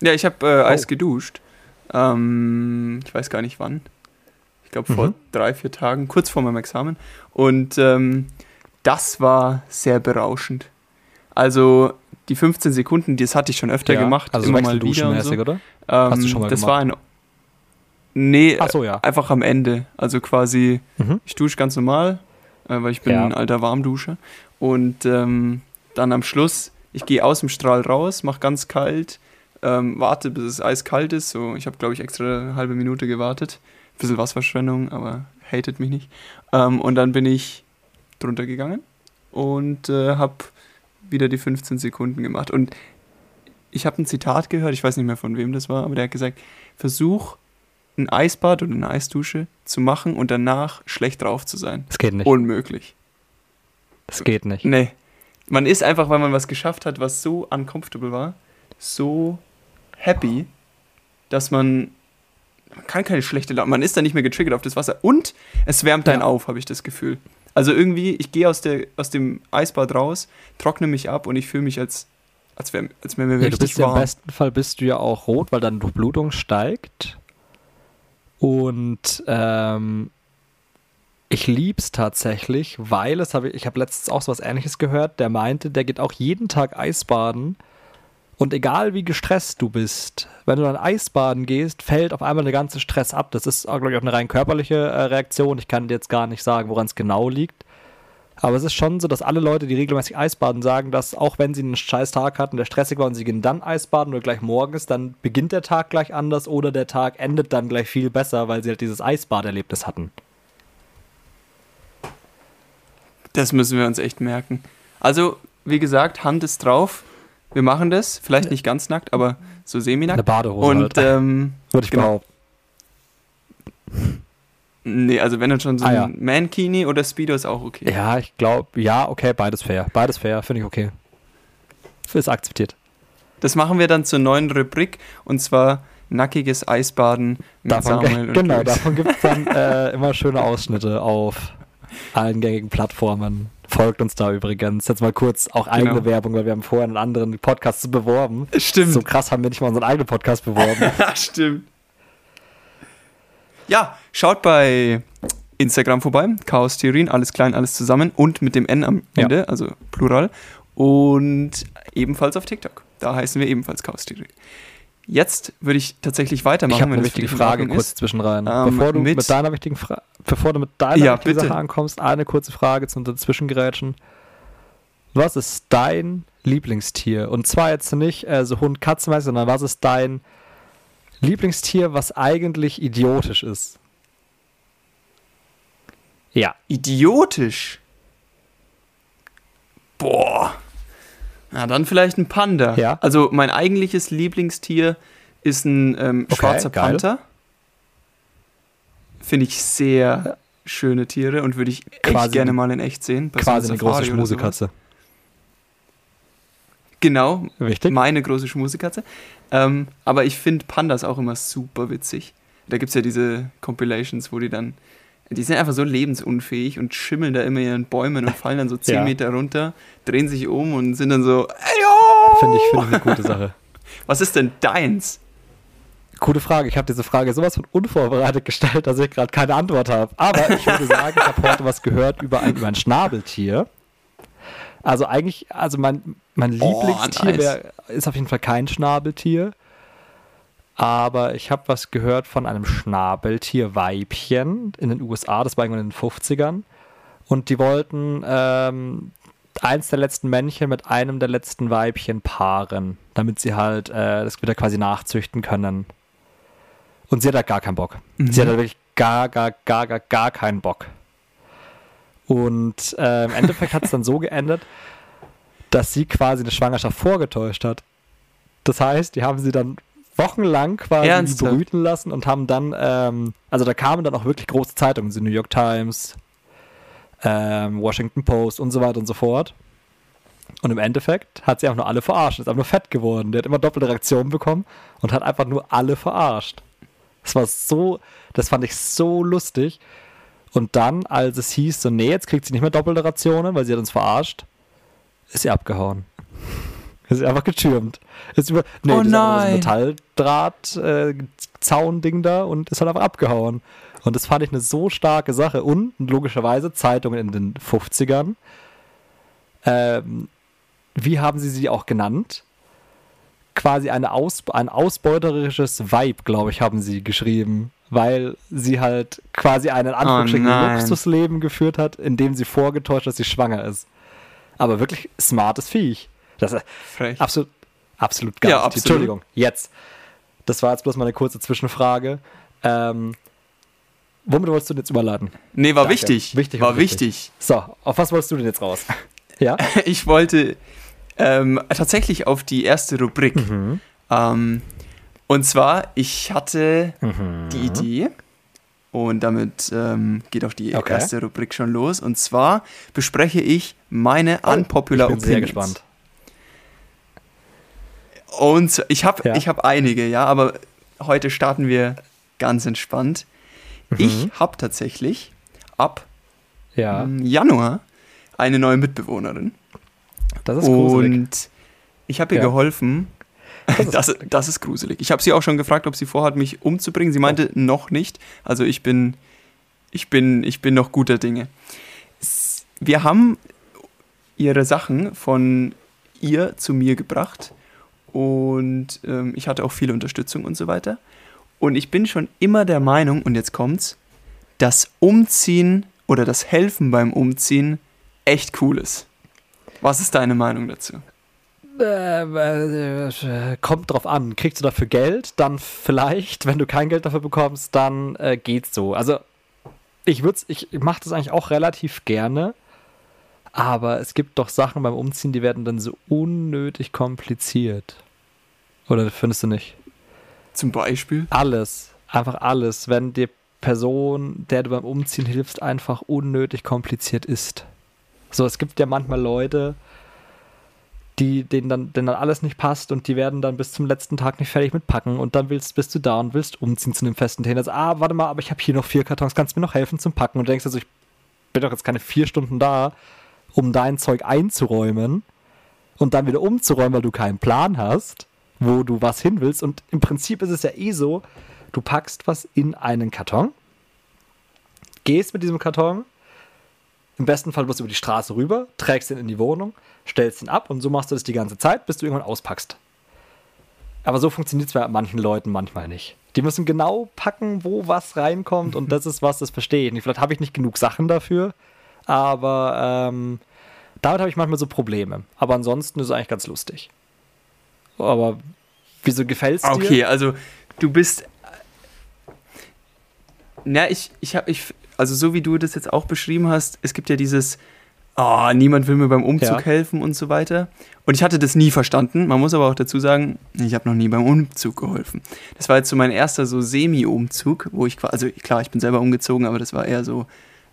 Ja, ich habe äh, Eis Oh. geduscht. Ähm, ich weiß gar nicht wann. Ich glaube vor Mhm. drei, vier Tagen, kurz vor meinem Examen. Und ähm, das war sehr berauschend. Also die 15 Sekunden, das hatte ich schon öfter gemacht, also immer mal wieder wechselduschenmäßig, so. oder? Ähm, Hast du schon mal das gemacht? war ein. Nee, so, ja. einfach am Ende. Also quasi, Mhm. ich dusche ganz normal, äh, weil ich bin Ja. ein alter Warmduscher. Und ähm, dann am Schluss, ich gehe aus dem Strahl raus, mache ganz kalt, ähm, warte, bis es eiskalt ist. So, ich habe, glaube ich, extra eine halbe Minute gewartet. Bisschen Wasserverschwendung, aber hatet mich nicht. Ähm, und dann bin ich drunter gegangen und äh, habe wieder die 15 Sekunden gemacht. Und ich habe ein Zitat gehört, ich weiß nicht mehr von wem das war, aber der hat gesagt, versuch ein Eisbad oder eine Eisdusche zu machen und danach schlecht drauf zu sein. Das geht nicht. Unmöglich. Das geht nicht. Nee. Man ist einfach, weil man was geschafft hat, was so uncomfortable war, so happy, dass man, man kann keine schlechte Laune, man ist dann nicht mehr getriggert auf das Wasser und es wärmt einen Ja. auf, habe ich das Gefühl. Also irgendwie, ich gehe aus, der, aus dem Eisbad raus, trockne mich ab und ich fühle mich als, als wäre als wär mir Ja, du bist ja im warm. besten Fall bist du ja auch rot, weil deine Durchblutung steigt. Und ähm, ich lieb's tatsächlich, weil es habe ich, ich habe letztens auch so was ähnliches gehört, der meinte, der geht auch jeden Tag Eisbaden. Und egal wie gestresst du bist, wenn du dann Eisbaden gehst, fällt auf einmal der ganze Stress ab. Das ist, glaube ich, auch eine rein körperliche äh, Reaktion. Ich kann dir jetzt gar nicht sagen, woran es genau liegt. Aber es ist schon so, dass alle Leute, die regelmäßig Eisbaden, sagen, dass auch wenn sie einen scheiß Tag hatten, der stressig war und sie gehen dann Eisbaden oder gleich morgens, dann beginnt der Tag gleich anders oder der Tag endet dann gleich viel besser, weil sie halt dieses Eisbaderlebnis hatten. Das müssen wir uns echt merken. Also, wie gesagt, Hand ist drauf. Wir machen das. Vielleicht nicht ganz nackt, aber so Eine semi-nackt. Badehose Und halt, ähm, würde ich genau. behaupten. Nee, also wenn dann schon so Ah, ein ja. Mankini oder Speedo ist auch okay. Ja, ich glaube, ja, okay, beides fair. Beides fair, finde ich okay. ist akzeptiert. Das machen wir dann zur neuen Rubrik und zwar nackiges Eisbaden mit Davon, Samuel und genau, Chris. davon gibt es dann äh, immer schöne Ausschnitte auf allen gängigen Plattformen. Folgt uns da übrigens. Jetzt mal kurz auch eigene Genau. Werbung, weil wir haben vorher einen anderen Podcast beworben. Stimmt. So krass haben wir nicht mal unseren eigenen Podcast beworben. Ja, stimmt. Ja, schaut bei Instagram vorbei. Chaos Theorien, alles klein, alles zusammen und mit dem N am Ja. Ende, also Plural. Und ebenfalls auf TikTok. Da heißen wir ebenfalls Chaos Theorien. Jetzt würde ich tatsächlich weitermachen. Ich habe eine wichtige Frage kurz ist. zwischen rein. Ähm, bevor, du mit, mit- deiner wichtigen Fra bevor du mit deiner Ja, wichtigen bitte. Sache ankommst, eine kurze Frage zum Dazwischengerätschen. Was ist dein Lieblingstier? Und zwar jetzt nicht äh, so Hund, Katze, mäßig, sondern was ist dein Lieblingstier, was eigentlich idiotisch ist? Ja. Idiotisch. Boah. Na, dann vielleicht ein Panda. Ja. Also mein eigentliches Lieblingstier ist ein ähm, Okay, schwarzer geil. Panther. Finde ich sehr schöne Tiere und würde ich echt Quasi gerne mal in echt sehen. Quasi eine große. Schmusekatze. Genau, Richtig? meine große Schmusekatze. Ähm, aber ich finde Pandas auch immer super witzig. Da gibt es ja diese Compilations, wo die dann, die sind einfach so lebensunfähig und schimmeln da immer in ihren Bäumen und fallen dann so 10 Ja. Meter runter, drehen sich um und sind dann so! Finde ich, finde ich eine gute Sache. Was ist denn deins? Gute Frage. Ich habe diese Frage sowas von unvorbereitet gestellt, dass ich gerade keine Antwort habe. Aber ich würde sagen, ich habe heute was gehört über ein, über ein Schnabeltier. Also eigentlich, also mein, mein Oh, Lieblingstier wär, ist auf jeden Fall kein Schnabeltier. Aber ich habe was gehört von einem Schnabeltier-Weibchen in den USA, das war irgendwann in den 50ern. Und die wollten ähm, eins der letzten Männchen mit einem der letzten Weibchen paaren, damit sie halt äh, das wieder quasi nachzüchten können. Und sie hat halt gar keinen Bock. Sie hat halt wirklich gar, gar, gar, gar, gar keinen Bock. Und äh, im Endeffekt hat es dann so geendet, dass sie quasi eine Schwangerschaft vorgetäuscht hat. Das heißt, die haben sie dann wochenlang quasi Ernsthaft? brüten lassen und haben dann, ähm, also da kamen dann auch wirklich große Zeitungen, die New York Times, ähm, Washington Post und so weiter und so fort. Und im Endeffekt hat sie auch nur alle verarscht, ist einfach nur fett geworden. Die hat immer doppelte Reaktionen bekommen und hat einfach nur alle verarscht. Das war so, das fand ich so lustig. Und dann, als es hieß, so, nee, jetzt kriegt sie nicht mehr doppelte Rationen, weil sie hat uns verarscht, ist sie abgehauen. Ist sie einfach getürmt. Ist über, nee, Oh nein. Metalldraht, äh, Zaun-Ding da und ist halt einfach abgehauen. Und das fand ich eine so starke Sache. Und logischerweise Zeitungen in den 50ern. Ähm, wie haben sie sie auch genannt? Quasi eine Aus ein ausbeuterisches Vibe, glaube ich, haben sie geschrieben. Weil sie halt quasi ein in Anführungsstrichen nein. Luxusleben geführt hat, indem sie vorgetäuscht, dass sie schwanger ist. Aber wirklich smartes Viech. Das ist Frech. absolut, absolut geil. Ja, absolut. Entschuldigung, jetzt. Das war jetzt bloß mal eine kurze Zwischenfrage. Ähm, womit wolltest du denn jetzt überladen? Nee, war Danke. wichtig. Wichtig war wichtig. So, auf was wolltest du denn jetzt raus? ja? Ich wollte ähm, tatsächlich auf die erste Rubrik. Mhm. Ähm, und zwar, ich hatte Mhm. die Idee und damit ähm, geht auch die Okay. erste Rubrik schon los. Und zwar bespreche ich meine unpopular Oh, ich bin sehr Opinions. gespannt. Und ich habe Ja. ich hab einige, ja, aber heute starten wir ganz entspannt. Mhm. Ich habe tatsächlich ab Ja, im Januar eine neue Mitbewohnerin. Das ist gruselig. Und ich habe ihr Ja. geholfen. Das ist- Das, das ist gruselig. Ich habe sie auch schon gefragt, ob sie vorhat, mich umzubringen. Sie meinte Oh. noch nicht. Also ich bin, ich bin, ich bin noch guter Dinge. Wir haben ihre Sachen von ihr zu mir gebracht und ähm, ich hatte auch viel Unterstützung und so weiter. Und ich bin schon immer der Meinung, und jetzt kommt's, dass Umziehen oder das Helfen beim Umziehen echt cool ist. Was ist deine Meinung dazu? Äh, äh, kommt drauf an. Kriegst du dafür Geld? Dann vielleicht. Wenn du kein Geld dafür bekommst, dann äh, geht's so. Also ich würde ich mache das eigentlich auch relativ gerne. Aber es gibt doch Sachen beim Umziehen, die werden dann so unnötig kompliziert. Oder findest du nicht? Zum Beispiel? Alles. Einfach alles. Wenn die Person, der du beim Umziehen hilfst, einfach unnötig kompliziert ist. So, es gibt ja manchmal Leute, die, denen dann, denen dann alles nicht passt und die werden dann bis zum letzten Tag nicht fertig mit packen und dann willst, bist du da und willst umziehen zu einem festen Tennis. Ah, warte mal, aber ich habe hier noch vier Kartons, kannst du mir noch helfen zum Packen? Und du denkst also, ich bin doch jetzt keine vier Stunden da, um dein Zeug einzuräumen und dann wieder umzuräumen, weil du keinen Plan hast, wo du was hin willst. Und im Prinzip ist es ja eh so, du packst was in einen Karton, gehst mit diesem Karton, im besten Fall bloß über die Straße rüber, trägst ihn in die Wohnung, stellst ihn ab und so machst du das die ganze Zeit, bis du irgendwann auspackst. Aber so funktioniert es bei manchen Leuten manchmal nicht. Die müssen genau packen, wo was reinkommt und das ist was, das verstehe ich nicht. Vielleicht habe ich nicht genug Sachen dafür, aber ähm, damit habe ich manchmal so Probleme. Aber ansonsten ist es eigentlich ganz lustig. Aber wieso gefällt es dir? Okay, also du bist. Na, ich, ich habe, ich, also so wie du das jetzt auch beschrieben hast, es gibt ja dieses, oh, niemand will mir beim Umzug ja. helfen und so weiter. Und ich hatte das nie verstanden. Man muss aber auch dazu sagen, ich habe noch nie beim Umzug geholfen. Das war jetzt so mein erster so Semi-Umzug, wo ich also klar, ich bin selber umgezogen, aber das war eher so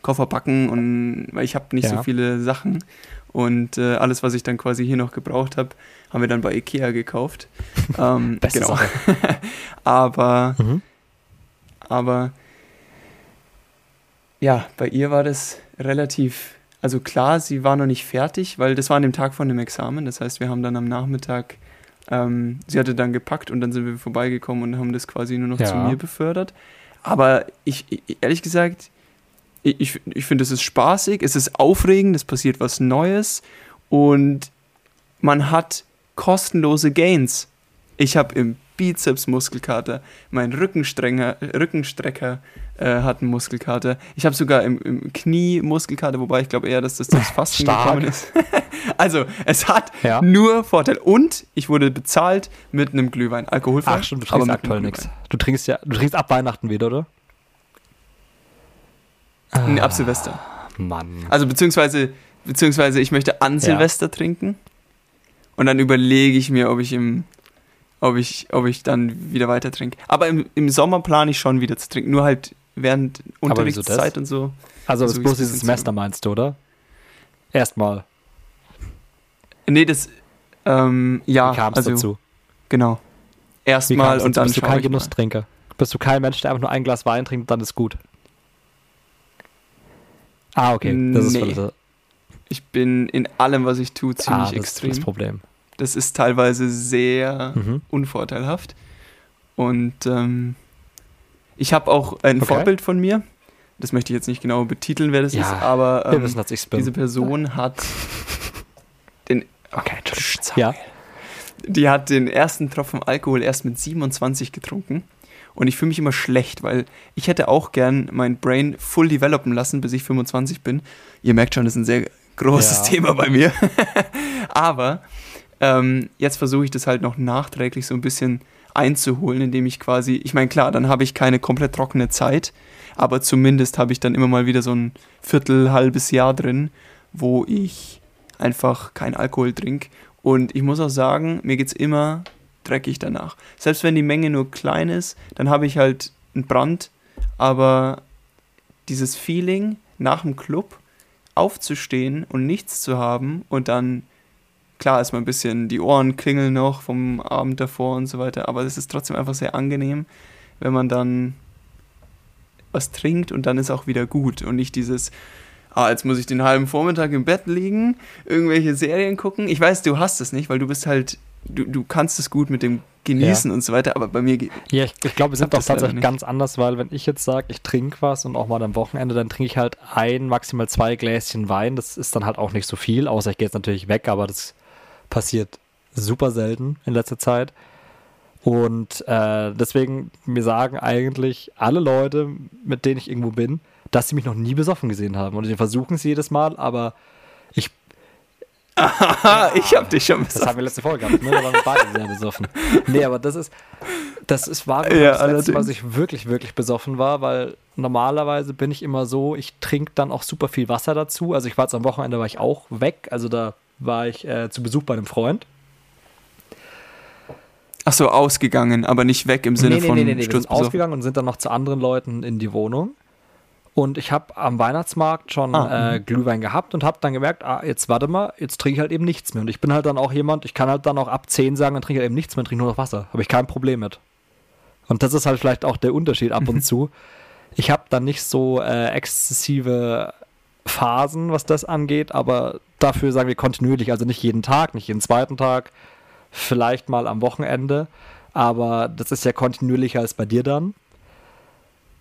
Koffer packen und weil ich habe nicht ja. so viele Sachen und äh, alles, was ich dann quasi hier noch gebraucht habe, haben wir dann bei Ikea gekauft. ähm, genau. aber, mhm. aber ja, bei ihr war das relativ also klar, sie war noch nicht fertig, weil das war an dem Tag von dem Examen. Das heißt, wir haben dann am Nachmittag, ähm, sie hatte dann gepackt und dann sind wir vorbeigekommen und haben das quasi nur noch ja. zu mir befördert. Aber ich, ehrlich gesagt, ich, ich finde, es ist spaßig, es ist aufregend, es passiert was Neues und man hat kostenlose Gains. Ich habe im Bizepsmuskelkater, mein Rückenstrecker, Rückenstrecker äh, hat einen Muskelkater. Ich habe sogar im, im Knie Muskelkater, wobei ich glaube eher, dass das das Fasten gekommen ist. also, es hat ja. nur Vorteil. Und ich wurde bezahlt mit einem Glühwein. Alkoholfrei. Ach schon, du trinkst aktuell nichts. Du trinkst ja, du trinkst ab Weihnachten wieder, oder? Nee, ab Silvester. Mann. Also beziehungsweise, beziehungsweise ich möchte an Silvester ja. trinken. Und dann überlege ich mir, ob ich im ob ich, ob ich dann wieder weiter trinke. Aber im, im Sommer plane ich schon wieder zu trinken. Nur halt während Unterrichtszeit und so. Also das bloß dieses Semester meinst du, oder? Erstmal. Nee, das, ähm, ja. Wie kam es also, dazu? Genau. Erstmal und dann Bist du kein Genusstrinker? Bist du kein Mensch, der einfach nur ein Glas Wein trinkt und dann ist gut? Ah, okay. Das nee. ist Ich bin in allem, was ich tue, ziemlich ah, das extrem. Ist das Problem. Das ist teilweise sehr mhm. unvorteilhaft. Und ähm, ich habe auch ein okay. Vorbild von mir. Das möchte ich jetzt nicht genau betiteln, wer das ja, ist, aber ähm, diese Person hat den. Okay, ja. Die hat den ersten Tropfen Alkohol erst mit 27 getrunken. Und ich fühle mich immer schlecht, weil ich hätte auch gern mein Brain full developen lassen, bis ich 25 bin. Ihr merkt schon, das ist ein sehr großes ja. Thema bei mir. Aber ähm, jetzt versuche ich das halt noch nachträglich so ein bisschen einzuholen, indem ich quasi, ich meine, klar, dann habe ich keine komplett trockene Zeit, aber zumindest habe ich dann immer mal wieder so ein Viertel, halbes Jahr drin, wo ich einfach keinen Alkohol trinke. Und ich muss auch sagen, mir geht es immer dreckig danach. Selbst wenn die Menge nur klein ist, dann habe ich halt einen Brand, aber dieses Feeling nach dem Club aufzustehen und nichts zu haben und dann Klar ist mal ein bisschen, die Ohren klingeln noch vom Abend davor und so weiter, aber es ist trotzdem einfach sehr angenehm, wenn man dann was trinkt und dann ist auch wieder gut und nicht dieses, ah, jetzt muss ich den halben Vormittag im Bett liegen, irgendwelche Serien gucken. Ich weiß, du hast es nicht, weil du bist halt, du, du kannst es gut mit dem Genießen ja. und so weiter, aber bei mir geht Ja, ich, ich glaube, wir sind doch tatsächlich ganz anders, weil wenn ich jetzt sage, ich trinke was und auch mal am Wochenende, dann trinke ich halt ein, maximal zwei Gläschen Wein. Das ist dann halt auch nicht so viel, außer ich gehe jetzt natürlich weg, aber das passiert super selten in letzter Zeit. Und äh, deswegen, mir sagen eigentlich alle Leute, mit denen ich irgendwo bin, dass sie mich noch nie besoffen gesehen haben. Und die versuchen es jedes Mal, aber ich. Aha, ich hab dich schon besoffen. Das haben wir letzte Folge gehabt, ne? Da waren wir beide sehr besoffen. Nee, aber das ist. Das ist war ja, das letzte Mal, dass ich wirklich, wirklich besoffen war, weil normalerweise bin ich immer so, ich trinke dann auch super viel Wasser dazu. Also ich war jetzt am Wochenende war ich auch weg, also da war ich äh, zu Besuch bei einem Freund. Ach so, ausgegangen, aber nicht weg im Sinne nee, nee, von nee, nee, nee. Wir sind ausgegangen und sind dann noch zu anderen Leuten in die Wohnung. Und ich habe am Weihnachtsmarkt schon Ah, äh, Glühwein gehabt und habe dann gemerkt, ah, jetzt warte mal, jetzt trinke ich halt eben nichts mehr. Und ich bin halt dann auch jemand, ich kann halt dann auch ab 10 sagen, dann trinke ich halt eben nichts mehr, trinke nur noch Wasser. Habe ich kein Problem mit. Und das ist halt vielleicht auch der Unterschied ab und zu. Ich habe dann nicht so äh, exzessive Phasen, was das angeht, aber dafür sagen wir kontinuierlich, also nicht jeden Tag, nicht jeden zweiten Tag, vielleicht mal am Wochenende, aber das ist ja kontinuierlicher als bei dir dann.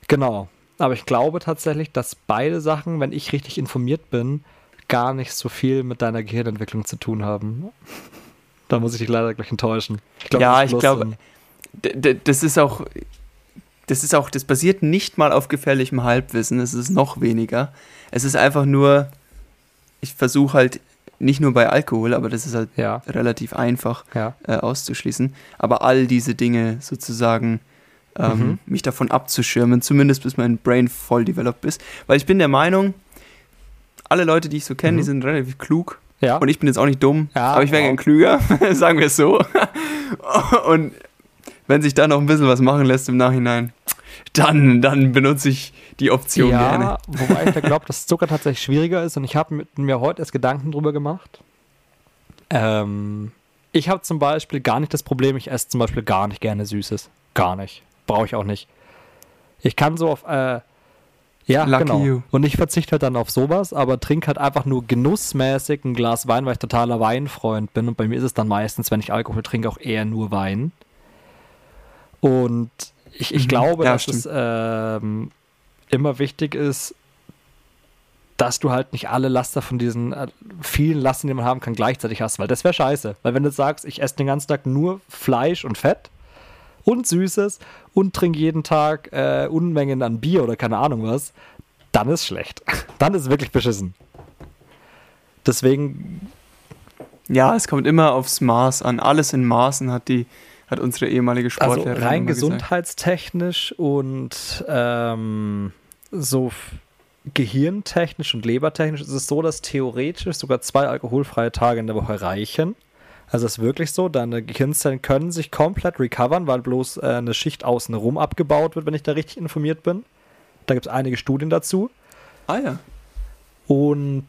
Genau. Aber ich glaube tatsächlich, dass beide Sachen, wenn ich richtig informiert bin, gar nicht so viel mit deiner Gehirnentwicklung zu tun haben. Da muss ich dich leider gleich enttäuschen. Ich glaub, Ja, ich glaube, das ist auch, das ist auch, das basiert nicht mal auf gefährlichem Halbwissen, es ist noch weniger. Es ist einfach nur, ich versuche halt, nicht nur bei Alkohol, aber das ist halt Ja, relativ einfach ja. äh, auszuschließen, aber all diese Dinge sozusagen ähm, Mhm. mich davon abzuschirmen, zumindest bis mein Brain voll developed ist. Weil ich bin der Meinung, alle Leute, die ich so kenne, Mhm. die sind relativ klug Ja, und ich bin jetzt auch nicht dumm, aber ich wäre gern klüger, sagen wir es so. Und wenn sich da noch ein bisschen was machen lässt im Nachhinein, dann, dann benutze ich die Option ja gerne. wobei ich da glaube, dass Zucker tatsächlich schwieriger ist und ich habe mir heute erst Gedanken drüber gemacht. Ähm, ich habe zum Beispiel gar nicht das Problem, ich esse zum Beispiel gar nicht gerne Süßes. Gar nicht. Brauche ich auch nicht. Ich kann so auf, äh, ja, Lucky genau. you. Und ich verzichte halt dann auf sowas, aber trinke halt einfach nur genussmäßig ein Glas Wein, weil ich totaler Weinfreund bin. Und bei mir ist es dann meistens, wenn ich Alkohol trinke, auch eher nur Wein. Und ich, ich Mhm. glaube, Ja, dass stimmt. es ähm, immer wichtig ist, dass du halt nicht alle Laster von diesen äh, vielen Lasten, die man haben kann, gleichzeitig hast, weil das wäre scheiße. Weil wenn du sagst, ich esse den ganzen Tag nur Fleisch und Fett und Süßes und trinke jeden Tag äh, Unmengen an Bier oder keine Ahnung was, dann ist schlecht. Dann ist wirklich beschissen. Deswegen, Ja, es kommt immer aufs Maß an. Alles in Maßen hat die, hat unsere ehemalige also Sportlehrerin rein immer gesagt. gesundheitstechnisch und ähm, so gehirntechnisch und lebertechnisch ist es so, dass theoretisch sogar zwei alkoholfreie Tage in der Woche reichen. Also es ist wirklich so, deine Gehirnzellen können sich komplett recovern, weil bloß äh, eine Schicht außenrum abgebaut wird, wenn ich da richtig informiert bin. Da gibt es einige Studien dazu. Ah ja. Und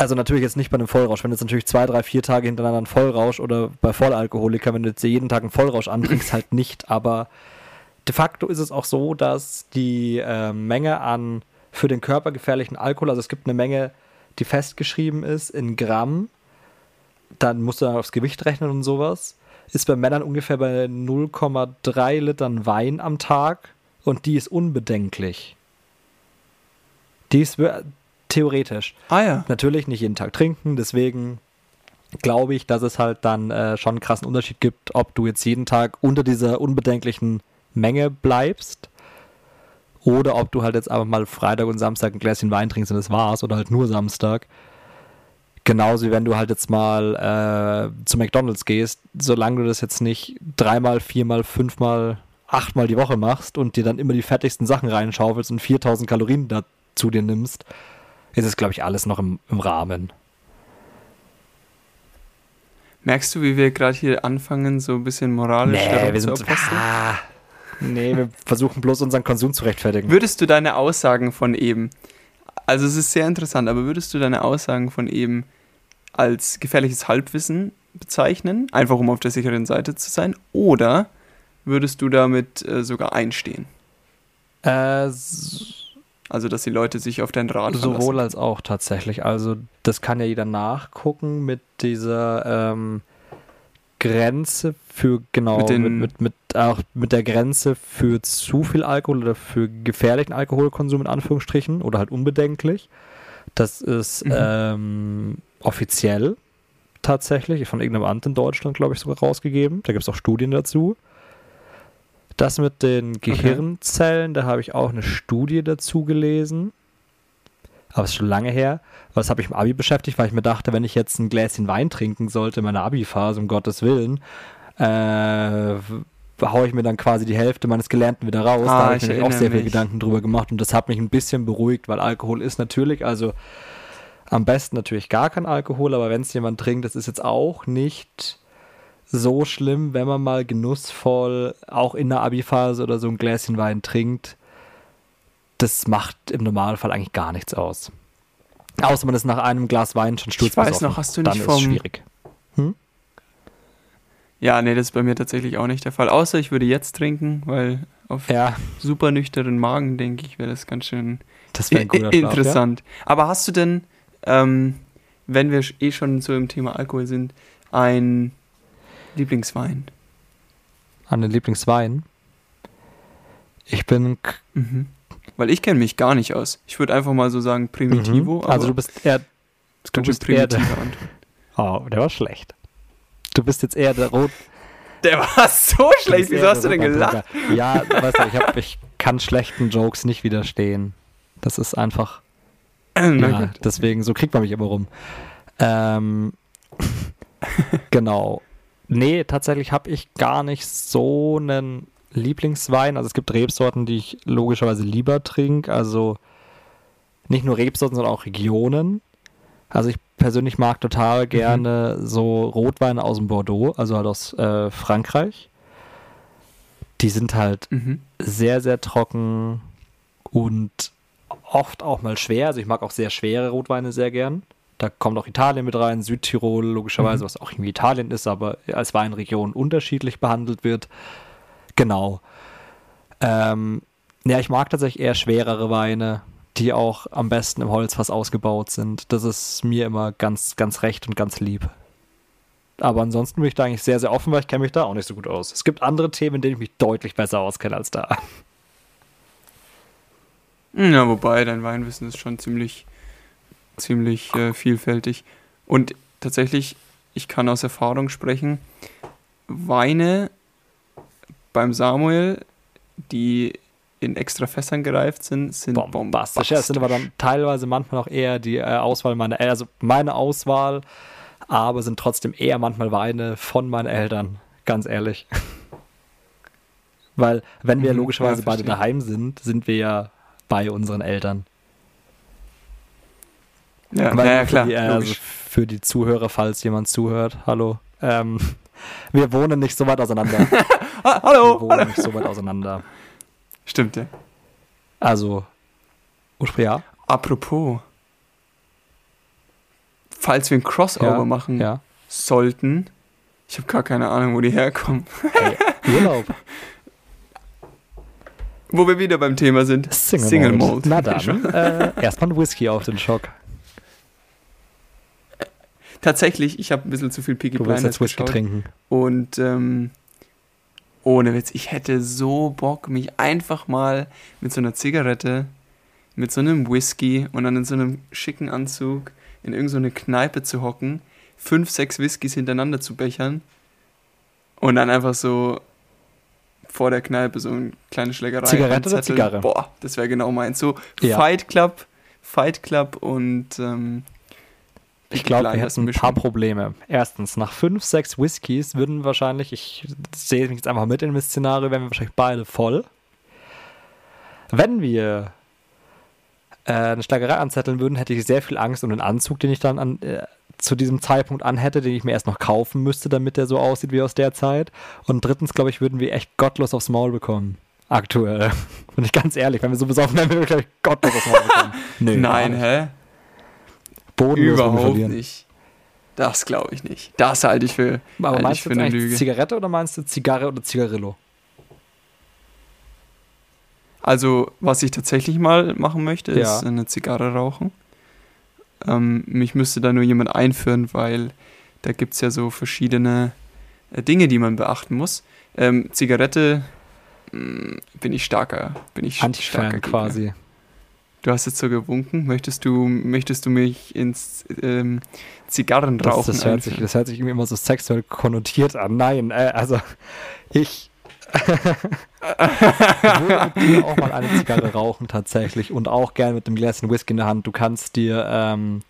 also natürlich jetzt nicht bei einem Vollrausch. Wenn du jetzt natürlich zwei, drei, vier Tage hintereinander einen Vollrausch oder bei Vollalkoholiker, wenn du jetzt jeden Tag einen Vollrausch antrinkst, halt nicht. Aber de facto ist es auch so, dass die äh, Menge an für den Körper gefährlichen Alkohol, also es gibt eine Menge, die festgeschrieben ist in Gramm, dann musst du dann aufs Gewicht rechnen und sowas, ist bei Männern ungefähr bei 0,3 Litern Wein am Tag und die ist unbedenklich. Die ist theoretisch. Ah ja. Natürlich nicht jeden Tag trinken, deswegen glaube ich, dass es halt dann äh, schon einen krassen Unterschied gibt, ob du jetzt jeden Tag unter dieser unbedenklichen Menge bleibst oder ob du halt jetzt einfach mal Freitag und Samstag ein Gläschen Wein trinkst und das war's oder halt nur Samstag. Genauso wie wenn du halt jetzt mal äh, zu McDonalds gehst, solange du das jetzt nicht dreimal, viermal, fünfmal, achtmal die Woche machst und dir dann immer die fettigsten Sachen reinschaufelst und 4000 Kalorien dazu dir nimmst, ist es, glaube ich, alles noch im, im Rahmen. Merkst du, wie wir gerade hier anfangen, so ein bisschen moralisch darum wir zu sind. aposteln? Ah, nee, wir versuchen bloß unseren Konsum zu rechtfertigen. Würdest du deine Aussagen von eben, also es ist sehr interessant, aber würdest du deine Aussagen von eben als gefährliches Halbwissen bezeichnen, einfach um auf der sicheren Seite zu sein, oder würdest du damit äh, sogar einstehen? Äh, s- Also, dass die Leute sich auf deinen Rat sowohl verlassen. als auch tatsächlich. Also, das kann ja jeder nachgucken mit dieser ähm, Grenze für, genau, Mit mit, den- mit, mit, auch mit der Grenze für zu viel Alkohol oder für gefährlichen Alkoholkonsum in Anführungsstrichen oder halt unbedenklich. Das ist Mhm. ähm, offiziell tatsächlich von irgendeinem Amt in Deutschland, glaube ich, sogar rausgegeben. Da gibt es auch Studien dazu. Das mit den Gehirnzellen, da habe ich auch eine Studie dazu gelesen. Aber es ist schon lange her. Das habe ich im Abi beschäftigt, weil ich mir dachte, wenn ich jetzt ein Gläschen Wein trinken sollte in meiner Abi-Phase, um Gottes Willen, äh, haue ich mir dann quasi die Hälfte meines Gelernten wieder raus. Ah, da habe ich ich mir auch sehr viel mich. Gedanken drüber gemacht und das hat mich ein bisschen beruhigt, weil Alkohol ist natürlich, also am besten natürlich gar kein Alkohol, aber wenn es jemand trinkt, das ist jetzt auch nicht so schlimm, wenn man mal genussvoll auch in der Abi-Phase oder so ein Gläschen Wein trinkt. das macht im Normalfall eigentlich gar nichts aus. Außer man ist nach einem Glas Wein schon sturzbesoffen. Ich weiß noch, hast du Dann nicht ist vom- schwierig. Ja, nee, das ist bei mir tatsächlich auch nicht der Fall. Außer ich würde jetzt trinken, weil auf Ja, super nüchternen Magen, denke ich, wäre das ganz schön das wäre ein cooler Schlaf, interessant. Aber hast du denn, ähm, wenn wir eh schon so im Thema Alkohol sind, ein Lieblingswein? An den Lieblingswein. Ich bin Mhm. Weil ich kenne mich gar nicht aus. Ich würde einfach mal so sagen Primitivo. Mhm. Also du bist eher. das Du bist eher der. Oh, der war schlecht. Du bist jetzt eher der Rot. Der war so schlecht. Wieso hast du denn gelacht? Ja, weißt du, ich, hab, ich kann schlechten Jokes nicht widerstehen. Das ist einfach. Ja, deswegen, so kriegt man mich immer rum. Ähm, genau. Nee, tatsächlich habe ich gar nicht so einen Lieblingswein. Also es gibt Rebsorten, die ich logischerweise lieber trinke. Also nicht nur Rebsorten, sondern auch Regionen. Also ich persönlich mag total gerne so Rotweine aus dem Bordeaux, also halt aus äh, Frankreich. Die sind halt Mhm. sehr, sehr trocken und oft auch mal schwer. Also ich mag auch sehr schwere Rotweine sehr gern. Da kommt auch Italien mit rein, Südtirol logischerweise, Mhm. was auch irgendwie Italien ist, aber als Weinregion unterschiedlich behandelt wird. Genau. Ähm, ja, ich mag tatsächlich eher schwerere Weine, die auch am besten im Holzfass ausgebaut sind. Das ist mir immer ganz, ganz recht und ganz lieb. Aber ansonsten bin ich da eigentlich sehr, sehr offen, weil ich kenne mich da auch nicht so gut aus. Es gibt andere Themen, in denen ich mich deutlich besser auskenne als da. Ja, wobei, dein Weinwissen ist schon ziemlich, ziemlich äh, vielfältig. Und tatsächlich, ich kann aus Erfahrung sprechen, Weine beim Samuel, die in extra Fässern gereift sind, sind bombastisch. Ja, es sind aber dann teilweise manchmal auch eher die äh, Auswahl meiner Eltern, also meine Auswahl, aber sind trotzdem eher manchmal Weine von meinen Eltern, ganz ehrlich. Weil, wenn wir Mhm, logischerweise ja, beide daheim sind, sind wir ja bei unseren Eltern. Ja, Weil ja, ja für klar. Die, äh, also für die Zuhörer, falls jemand zuhört, hallo. Ähm, wir wohnen nicht so weit auseinander. ah, Wir hallo, wohnen hallo. nicht so weit auseinander. Stimmt, ja. Also, ursprünglich ja. Apropos, falls wir ein Crossover ja, machen Ja. sollten, ich habe gar keine Ahnung, wo die herkommen. Hey, Urlaub. Wo wir wieder beim Thema sind. Single, Single. Malt. Na dann, äh, erstmal ein Whisky auf den Schock. Tatsächlich, ich habe ein bisschen zu viel Peaky Du Blinders jetzt geschaut. trinken. Und ähm, ohne Witz, ich hätte so Bock, mich einfach mal mit so einer Zigarette, mit so einem Whisky und dann in so einem schicken Anzug in irgendeine so Kneipe zu hocken, fünf, sechs Whiskys hintereinander zu bechern und dann einfach so vor der Kneipe so eine kleine Schlägerei. Zigarette oder. Zigarre? Boah, das wäre genau meins. So Ja. Fight Club, Fight Club und ähm, Ich glaube, wir hätten ein paar. Probleme. Erstens, nach fünf, sechs Whiskys würden wahrscheinlich, ich sehe mich jetzt einfach mit in das Szenario, wären wir wahrscheinlich beide voll. Wenn wir äh, eine Schlagerei anzetteln würden, hätte ich sehr viel Angst um den Anzug, den ich dann an, äh, zu diesem Zeitpunkt anhätte, den ich mir erst noch kaufen müsste, damit der so aussieht wie aus der Zeit. Und drittens, glaube ich, würden wir echt gottlos aufs Maul bekommen. Aktuell. Bin ich ganz ehrlich, wenn wir so besoffen wären, würden wir, glaube ich, gottlos aufs Maul bekommen. Nö, Nein, hä? Bodenlos Überhaupt nicht. Das glaube ich nicht. Das halte ich für, Aber halte ich meinst du eine Lüge. Zigarette oder meinst du Zigarre oder Zigarillo? Also, was ich tatsächlich mal machen möchte, Ja. ist eine Zigarre rauchen. Ähm, mich müsste da nur jemand einführen, weil da gibt es ja so verschiedene äh, Dinge, die man beachten muss. Ähm, Zigarette mh, bin ich starker, bin ich starker Anti-Fan Gegner. quasi. Du hast jetzt so gewunken. Möchtest du, möchtest du mich ins ähm, Zigarrenrauchen Das, das, hört sich, das hört sich irgendwie immer so sexuell konnotiert an. Nein, äh, also ich würde auch mal eine Zigarre rauchen tatsächlich und auch gern mit einem Gläschen Whisky in der Hand. Du kannst dir ähm,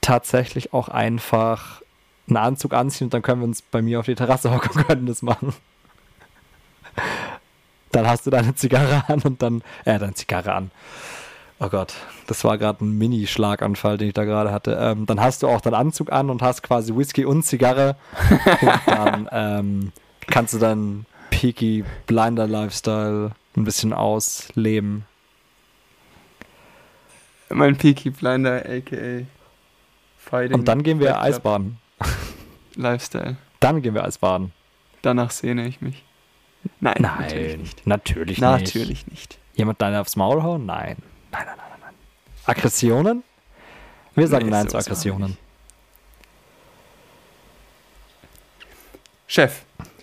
tatsächlich auch einfach einen Anzug anziehen und dann können wir uns bei mir auf die Terrasse hocken und können das machen. Dann hast du deine Zigarre an und dann, äh, deine Zigarre an. Oh Gott, das war gerade ein Mini-Schlaganfall, den ich da gerade hatte. Ähm, dann hast du auch deinen Anzug an und hast quasi Whisky und Zigarre. und dann ähm, kannst du dann Peaky Blinder Lifestyle ein bisschen ausleben. Mein Peaky Blinder, aka Fighting. Und dann gehen wir Eisbaden. Lifestyle. Dann gehen wir Eisbaden. Danach sehne ich mich. Nein, Nein natürlich nicht. Natürlich, natürlich nicht. Jemand deine aufs Maul hauen? Nein. Nein, nein, nein, nein. Aggressionen? Wir sagen nee, Nein zu Aggressionen. Chef,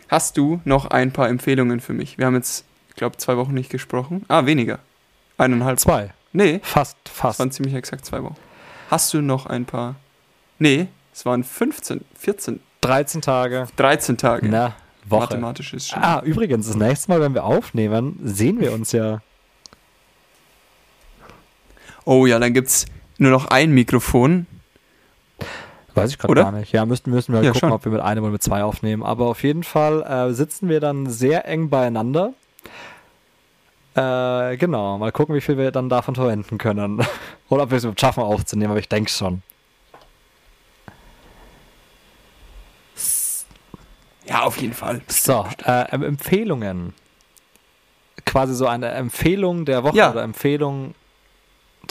hast du noch ein paar Empfehlungen für mich? Wir haben jetzt, ich glaube, zwei Wochen nicht gesprochen. Ah, weniger. Eineinhalb. Zwei. Nee. Fast, fast. Das waren ziemlich exakt zwei Wochen. Hast du noch ein paar? Nee, es waren 15, 14. 13 Tage. 13 Tage. Na, Woche. Mathematisch ist schon. Ah, übrigens, das nächste Mal, wenn wir aufnehmen, sehen wir uns ja. Oh ja, dann gibt es nur noch ein Mikrofon. Weiß ich gerade gar nicht. Ja, müssten, müssen wir halt ja, gucken, schon. ob wir mit einem oder mit zwei aufnehmen. Aber auf jeden Fall äh, sitzen wir dann sehr eng beieinander. Äh, genau, mal gucken, wie viel wir dann davon verwenden können. oder ob wir es schaffen aufzunehmen, aber ich denke schon. Ja, auf jeden Fall. So, äh, Empfehlungen. Quasi so eine Empfehlung der Woche ja. oder Empfehlung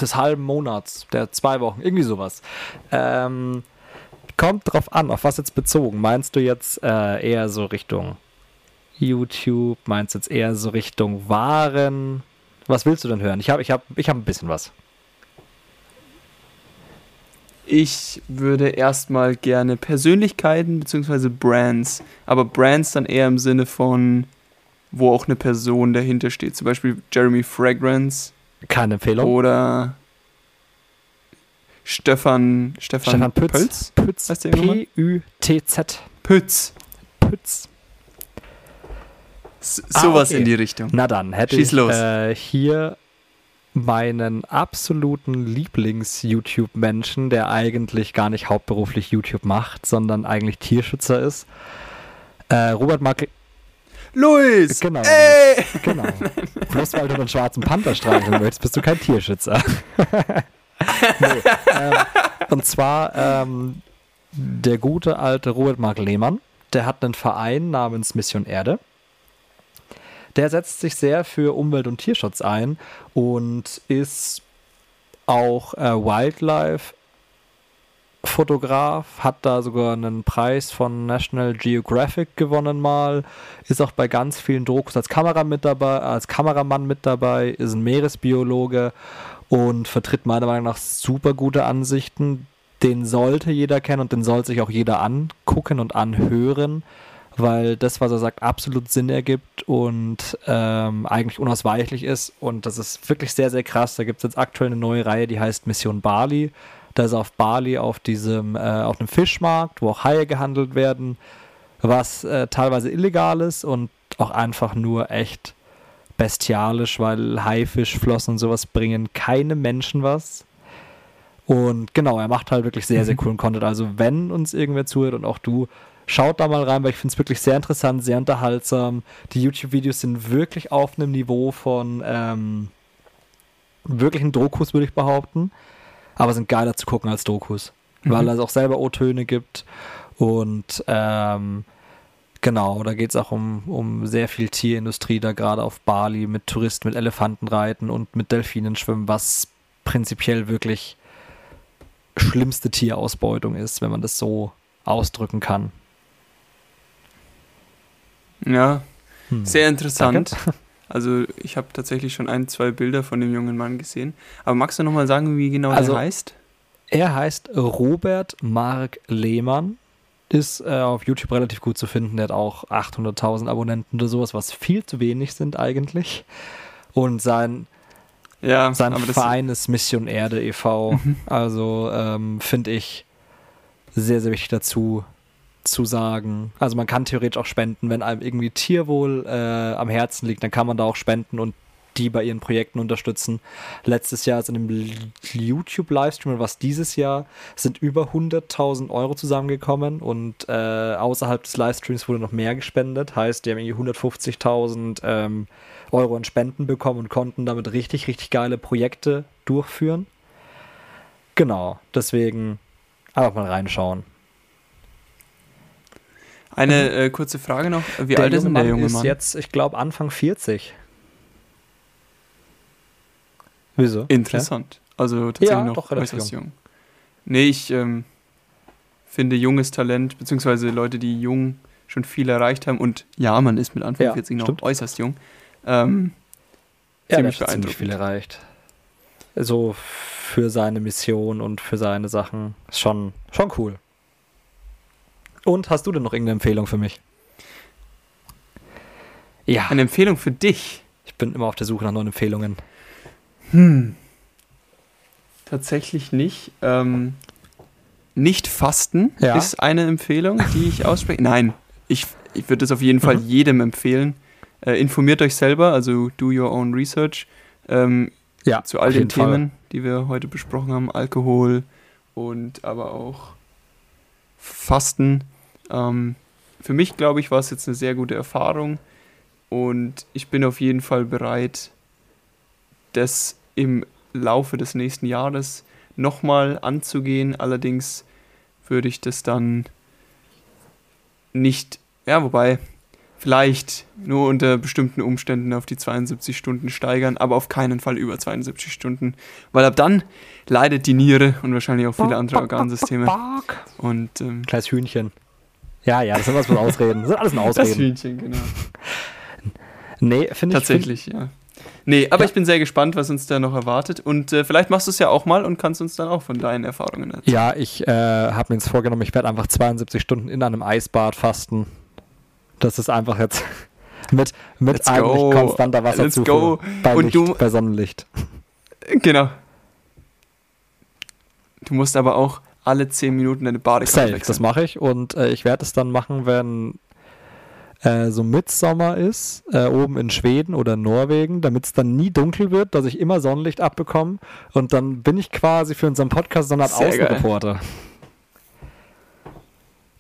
des halben Monats, der zwei Wochen, irgendwie sowas. Ähm, kommt drauf an, auf was jetzt bezogen. Meinst du jetzt äh, eher so Richtung YouTube? Meinst du jetzt eher so Richtung Waren? Was willst du denn hören? Ich habe ich hab, ich hab ein bisschen was. Ich würde erstmal gerne Persönlichkeiten bzw. Brands, aber Brands dann eher im Sinne von, wo auch eine Person dahinter steht. Zum Beispiel Jeremy Fragrance. Keine Empfehlung. Oder Stefan, Stefan, Stefan Pütz. Pütz. P-Ü-T-Z. Pütz. Pütz. S sowas ah, okay. in die Richtung. Na dann, hätte Schieß ich los. Äh, hier meinen absoluten Lieblings-YouTube-Menschen, der eigentlich gar nicht hauptberuflich YouTube macht, sondern eigentlich Tierschützer ist. Äh, Robert Mark. Luis! Genau. Ey! Genau. Bloß weil du einen schwarzen Panther streicheln möchtest, bist du kein Tierschützer. nee, ähm, und zwar ähm, der gute alte Robert Mark Lehmann, der hat einen Verein namens Mission Erde. Der setzt sich sehr für Umwelt- und Tierschutz ein und ist auch äh, Wildlife Fotograf, hat da sogar einen Preis von National Geographic gewonnen mal, ist auch bei ganz vielen Dokus als Kamera mit dabei, als Kameramann mit dabei, ist ein Meeresbiologe und vertritt meiner Meinung nach super gute Ansichten. Den sollte jeder kennen und den soll sich auch jeder angucken und anhören weil das, was er sagt, absolut Sinn ergibt und ähm, eigentlich unausweichlich ist. Und das ist wirklich sehr, sehr krass. Da gibt es jetzt aktuell eine neue Reihe, die heißt Mission Bali. Da ist er auf Bali auf diesem, äh, auf einem Fischmarkt, wo auch Haie gehandelt werden, was äh, teilweise illegal ist und auch einfach nur echt bestialisch, weil Haifischflossen und sowas bringen keine Menschen was. Und genau, er macht halt wirklich sehr, sehr mhm. coolen Content. Also wenn uns irgendwer zuhört und auch du, Schaut da mal rein, weil ich finde es wirklich sehr interessant, sehr unterhaltsam. Die YouTube-Videos sind wirklich auf einem Niveau von ähm, wirklichen Dokus, würde ich behaupten. Aber sind geiler zu gucken als Dokus. Mhm. Weil es auch selber O-Töne gibt. Und ähm, genau, da geht es auch um, um sehr viel Tierindustrie, da gerade auf Bali mit Touristen, mit Elefantenreiten und mit Delfinen schwimmen, was prinzipiell wirklich schlimmste Tierausbeutung ist, wenn man das so ausdrücken kann. Ja, hm. sehr interessant. Danke. Also ich habe tatsächlich schon ein, zwei Bilder von dem jungen Mann gesehen. Aber magst du nochmal sagen, wie genau also, er heißt? Er heißt Robert Mark Lehmann. Ist äh, auf YouTube relativ gut zu finden. Der hat auch 800.000 Abonnenten oder sowas, was viel zu wenig sind eigentlich. Und sein, ja, sein Verein ist Mission Erde e.V. Mhm. Also ähm, finde ich sehr, sehr wichtig dazu, zu sagen. Also man kann theoretisch auch spenden, wenn einem irgendwie Tierwohl äh, am Herzen liegt, dann kann man da auch spenden und die bei ihren Projekten unterstützen. Letztes Jahr ist in einem YouTube-Livestream was dieses Jahr sind über 100.000 Euro zusammengekommen und äh, außerhalb des Livestreams wurde noch mehr gespendet. Heißt, die haben irgendwie 150.000 ähm, Euro in Spenden bekommen und konnten damit richtig, richtig geile Projekte durchführen. Genau, deswegen einfach mal reinschauen. Eine äh, kurze Frage noch. Wie der alt ist denn der junge Mann? ist jetzt, ich glaube, Anfang 40. Wieso? Interessant. Also tatsächlich Ja, noch doch, relativ äußerst jung. Nee, ich ähm, finde junges Talent, beziehungsweise Leute, die jung schon viel erreicht haben und ja, man ist mit Anfang Ja, 40 noch stimmt. äußerst jung. Ähm, Ja, ziemlich der hat ziemlich viel erreicht. So für seine Mission und für seine Sachen. Ist schon, schon cool. Und hast du denn noch irgendeine Empfehlung für mich? Ja, Eine Empfehlung für dich. ich bin immer auf der Suche nach neuen Empfehlungen. Hm. Tatsächlich nicht. Ähm, nicht fasten Ja. ist eine Empfehlung, die ich ausspreche. Nein, ich, ich würde es auf jeden Fall Mhm. jedem empfehlen. Äh, informiert euch selber, also do your own research. Ähm, Ja, zu all den jeden Fall. Themen, die wir heute besprochen haben, Alkohol und aber auch Fasten. Ähm, für mich, glaube ich, war es jetzt eine sehr gute Erfahrung und ich bin auf jeden Fall bereit, das im Laufe des nächsten Jahres nochmal anzugehen. Allerdings würde ich das dann nicht, ja, wobei, vielleicht nur unter bestimmten Umständen auf die 72 Stunden steigern, aber auf keinen Fall über 72 Stunden, weil ab dann leidet die Niere und wahrscheinlich auch viele andere Organsysteme. Und ähm, Kleines Hühnchen. Ja, ja, das sind was mit Ausreden. Das sind alles nur das Ausreden. Hühnchen, genau. Nee, finde ich. Tatsächlich, ja. Nee, aber Ja. ich bin sehr gespannt, was uns da noch erwartet. Und äh, vielleicht machst du es ja auch mal und kannst uns dann auch von deinen Erfahrungen erzählen. Ja, ich äh, habe mir jetzt vorgenommen, ich werde einfach 72 Stunden in einem Eisbad fasten. Das ist einfach jetzt mit, mit Let's eigentlich go. konstanter Let's Wasserzufuhr go. bei, Und Licht, du- bei Sonnenlicht. Genau. Du musst aber auch alle 10 Minuten deine Badekarte Safe, das mache ich und äh, ich werde es dann machen, wenn äh, so Mitsommer ist, äh, oben in Schweden oder Norwegen, damit es dann nie dunkel wird, dass ich immer Sonnenlicht abbekomme und dann bin ich quasi für unseren Podcast so eine Art. Außenreporter.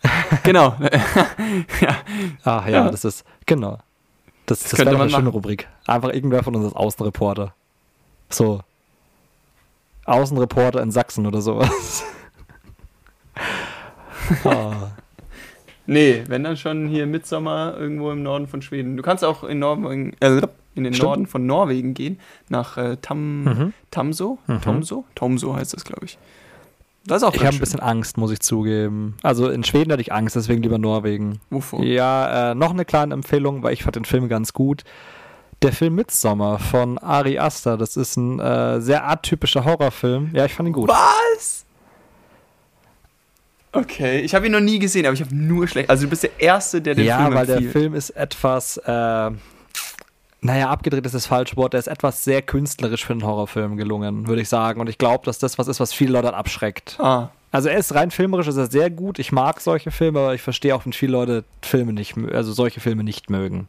Genau. ja. Ach ja, Ja. das ist, genau. Das, das, könnte wäre eine schöne machen. Rubrik. Einfach irgendwer von uns als Außenreporter. So. Außenreporter in Sachsen oder sowas. oh. Nee, wenn dann schon hier Mitsommer irgendwo im Norden von Schweden. Du kannst auch in, Norwegen, äh, in den Stimmt. Norden von Norwegen gehen, nach äh, Tam, Mhm. Tamso. Mhm. Tomso? Tomso heißt das, glaube ich. Das ist auch Ich habe ein bisschen Angst, muss ich zugeben. Also in Schweden hatte ich Angst, deswegen lieber Norwegen. Wovor? Ja, äh, noch eine kleine Empfehlung, weil ich fand den Film ganz gut. Der Film Midsommar von Ari Aster, das ist ein äh, sehr atypischer Horrorfilm. Ja, ich fand ihn gut. Was? Okay, ich habe ihn noch nie gesehen, aber ich habe nur schlecht. Also du bist der Erste, der den ja, Film weil der. Film ist etwas, äh, naja, abgedreht ist das falsche Wort, der ist etwas sehr künstlerisch für einen Horrorfilm gelungen, würde ich sagen. Und ich glaube, dass das was ist, was viele Leute abschreckt. Ah, Also er ist rein filmerisch, ist er sehr gut. Ich mag solche Filme, aber ich verstehe auch, wenn viele Leute Filme nicht, also solche Filme nicht mögen.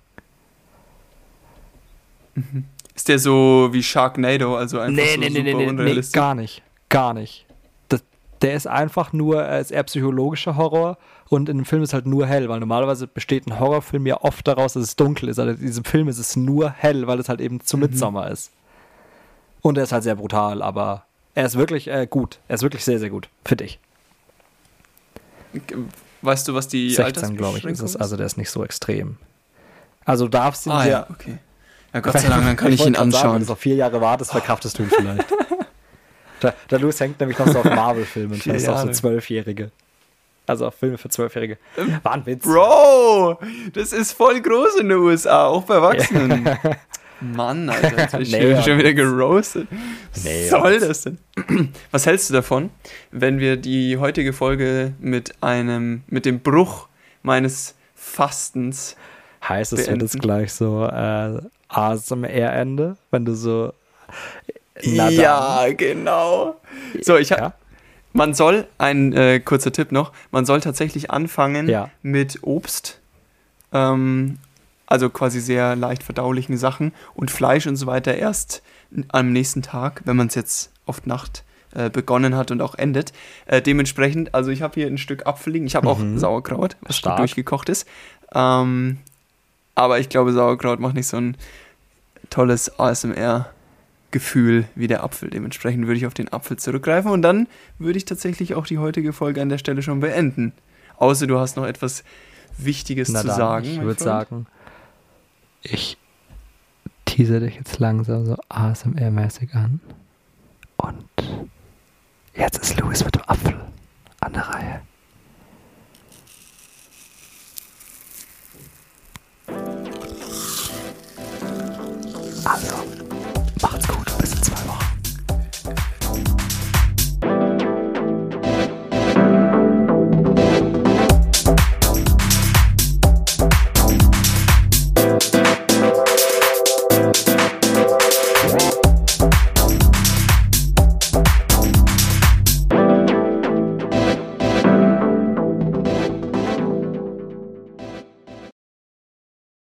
ist der so wie Sharknado, also einfach so super unrealistisch? gar nicht. Gar nicht. Der ist einfach nur, er ist eher psychologischer Horror und in dem Film ist halt nur hell, weil normalerweise besteht ein Horrorfilm ja oft daraus, dass es dunkel ist. Also in diesem Film ist es nur hell, weil es halt eben zu Midsommer ist. Und er ist halt sehr brutal, aber er ist wirklich äh, gut. Er ist wirklich sehr, sehr gut, finde ich. Weißt du, was die 16, glaube ich, ist es. Also der ist nicht so extrem. Also du darfst ihn Ah ja, okay. Ja, Gott sei Dank, dann kann ich, ihn wollte gerade Sagen, wenn anschauen. du noch vier Jahre wartest, verkraftest du ihn vielleicht. der, der Louis hängt nämlich noch so auf Marvel-Filmen, Vier fast auf so. Zwölfjährige. Also auf Filme für Zwölfjährige. War ein Witz. Bro, das ist voll groß in den USA, auch bei Erwachsenen. Mann, Alter, jetzt bin ich Nee, schon wieder geroastet. Was Nee, soll das denn? Was hältst du davon, wenn wir die heutige Folge mit einem, mit dem Bruch meines Fastens Heißt es, wird jetzt gleich so äh, ASMR-Ende, wenn du so. Na dann. ja, genau. So, ich habe Ja? Man soll, ein äh, kurzer Tipp noch, man soll tatsächlich anfangen Ja. mit Obst, ähm, also quasi sehr leicht verdaulichen Sachen und Fleisch und so weiter erst am nächsten Tag, wenn man es jetzt auf Nacht äh, begonnen hat und auch endet. Äh, dementsprechend, also ich habe hier ein Stück Apfel liegen, ich habe Mhm. auch Sauerkraut, was Stark. durchgekocht ist. Ähm, aber ich glaube, Sauerkraut macht nicht so ein tolles Gefühl wie der Apfel. Dementsprechend würde ich auf den Apfel zurückgreifen und dann würde ich tatsächlich auch die heutige Folge an der Stelle schon beenden. Außer du hast noch etwas Wichtiges Na zu dann, sagen. Ich würde sagen, ich tease dich jetzt langsam so ASMR-mäßig an. Und jetzt ist Louis mit dem Apfel an der Reihe. Also, macht's gut.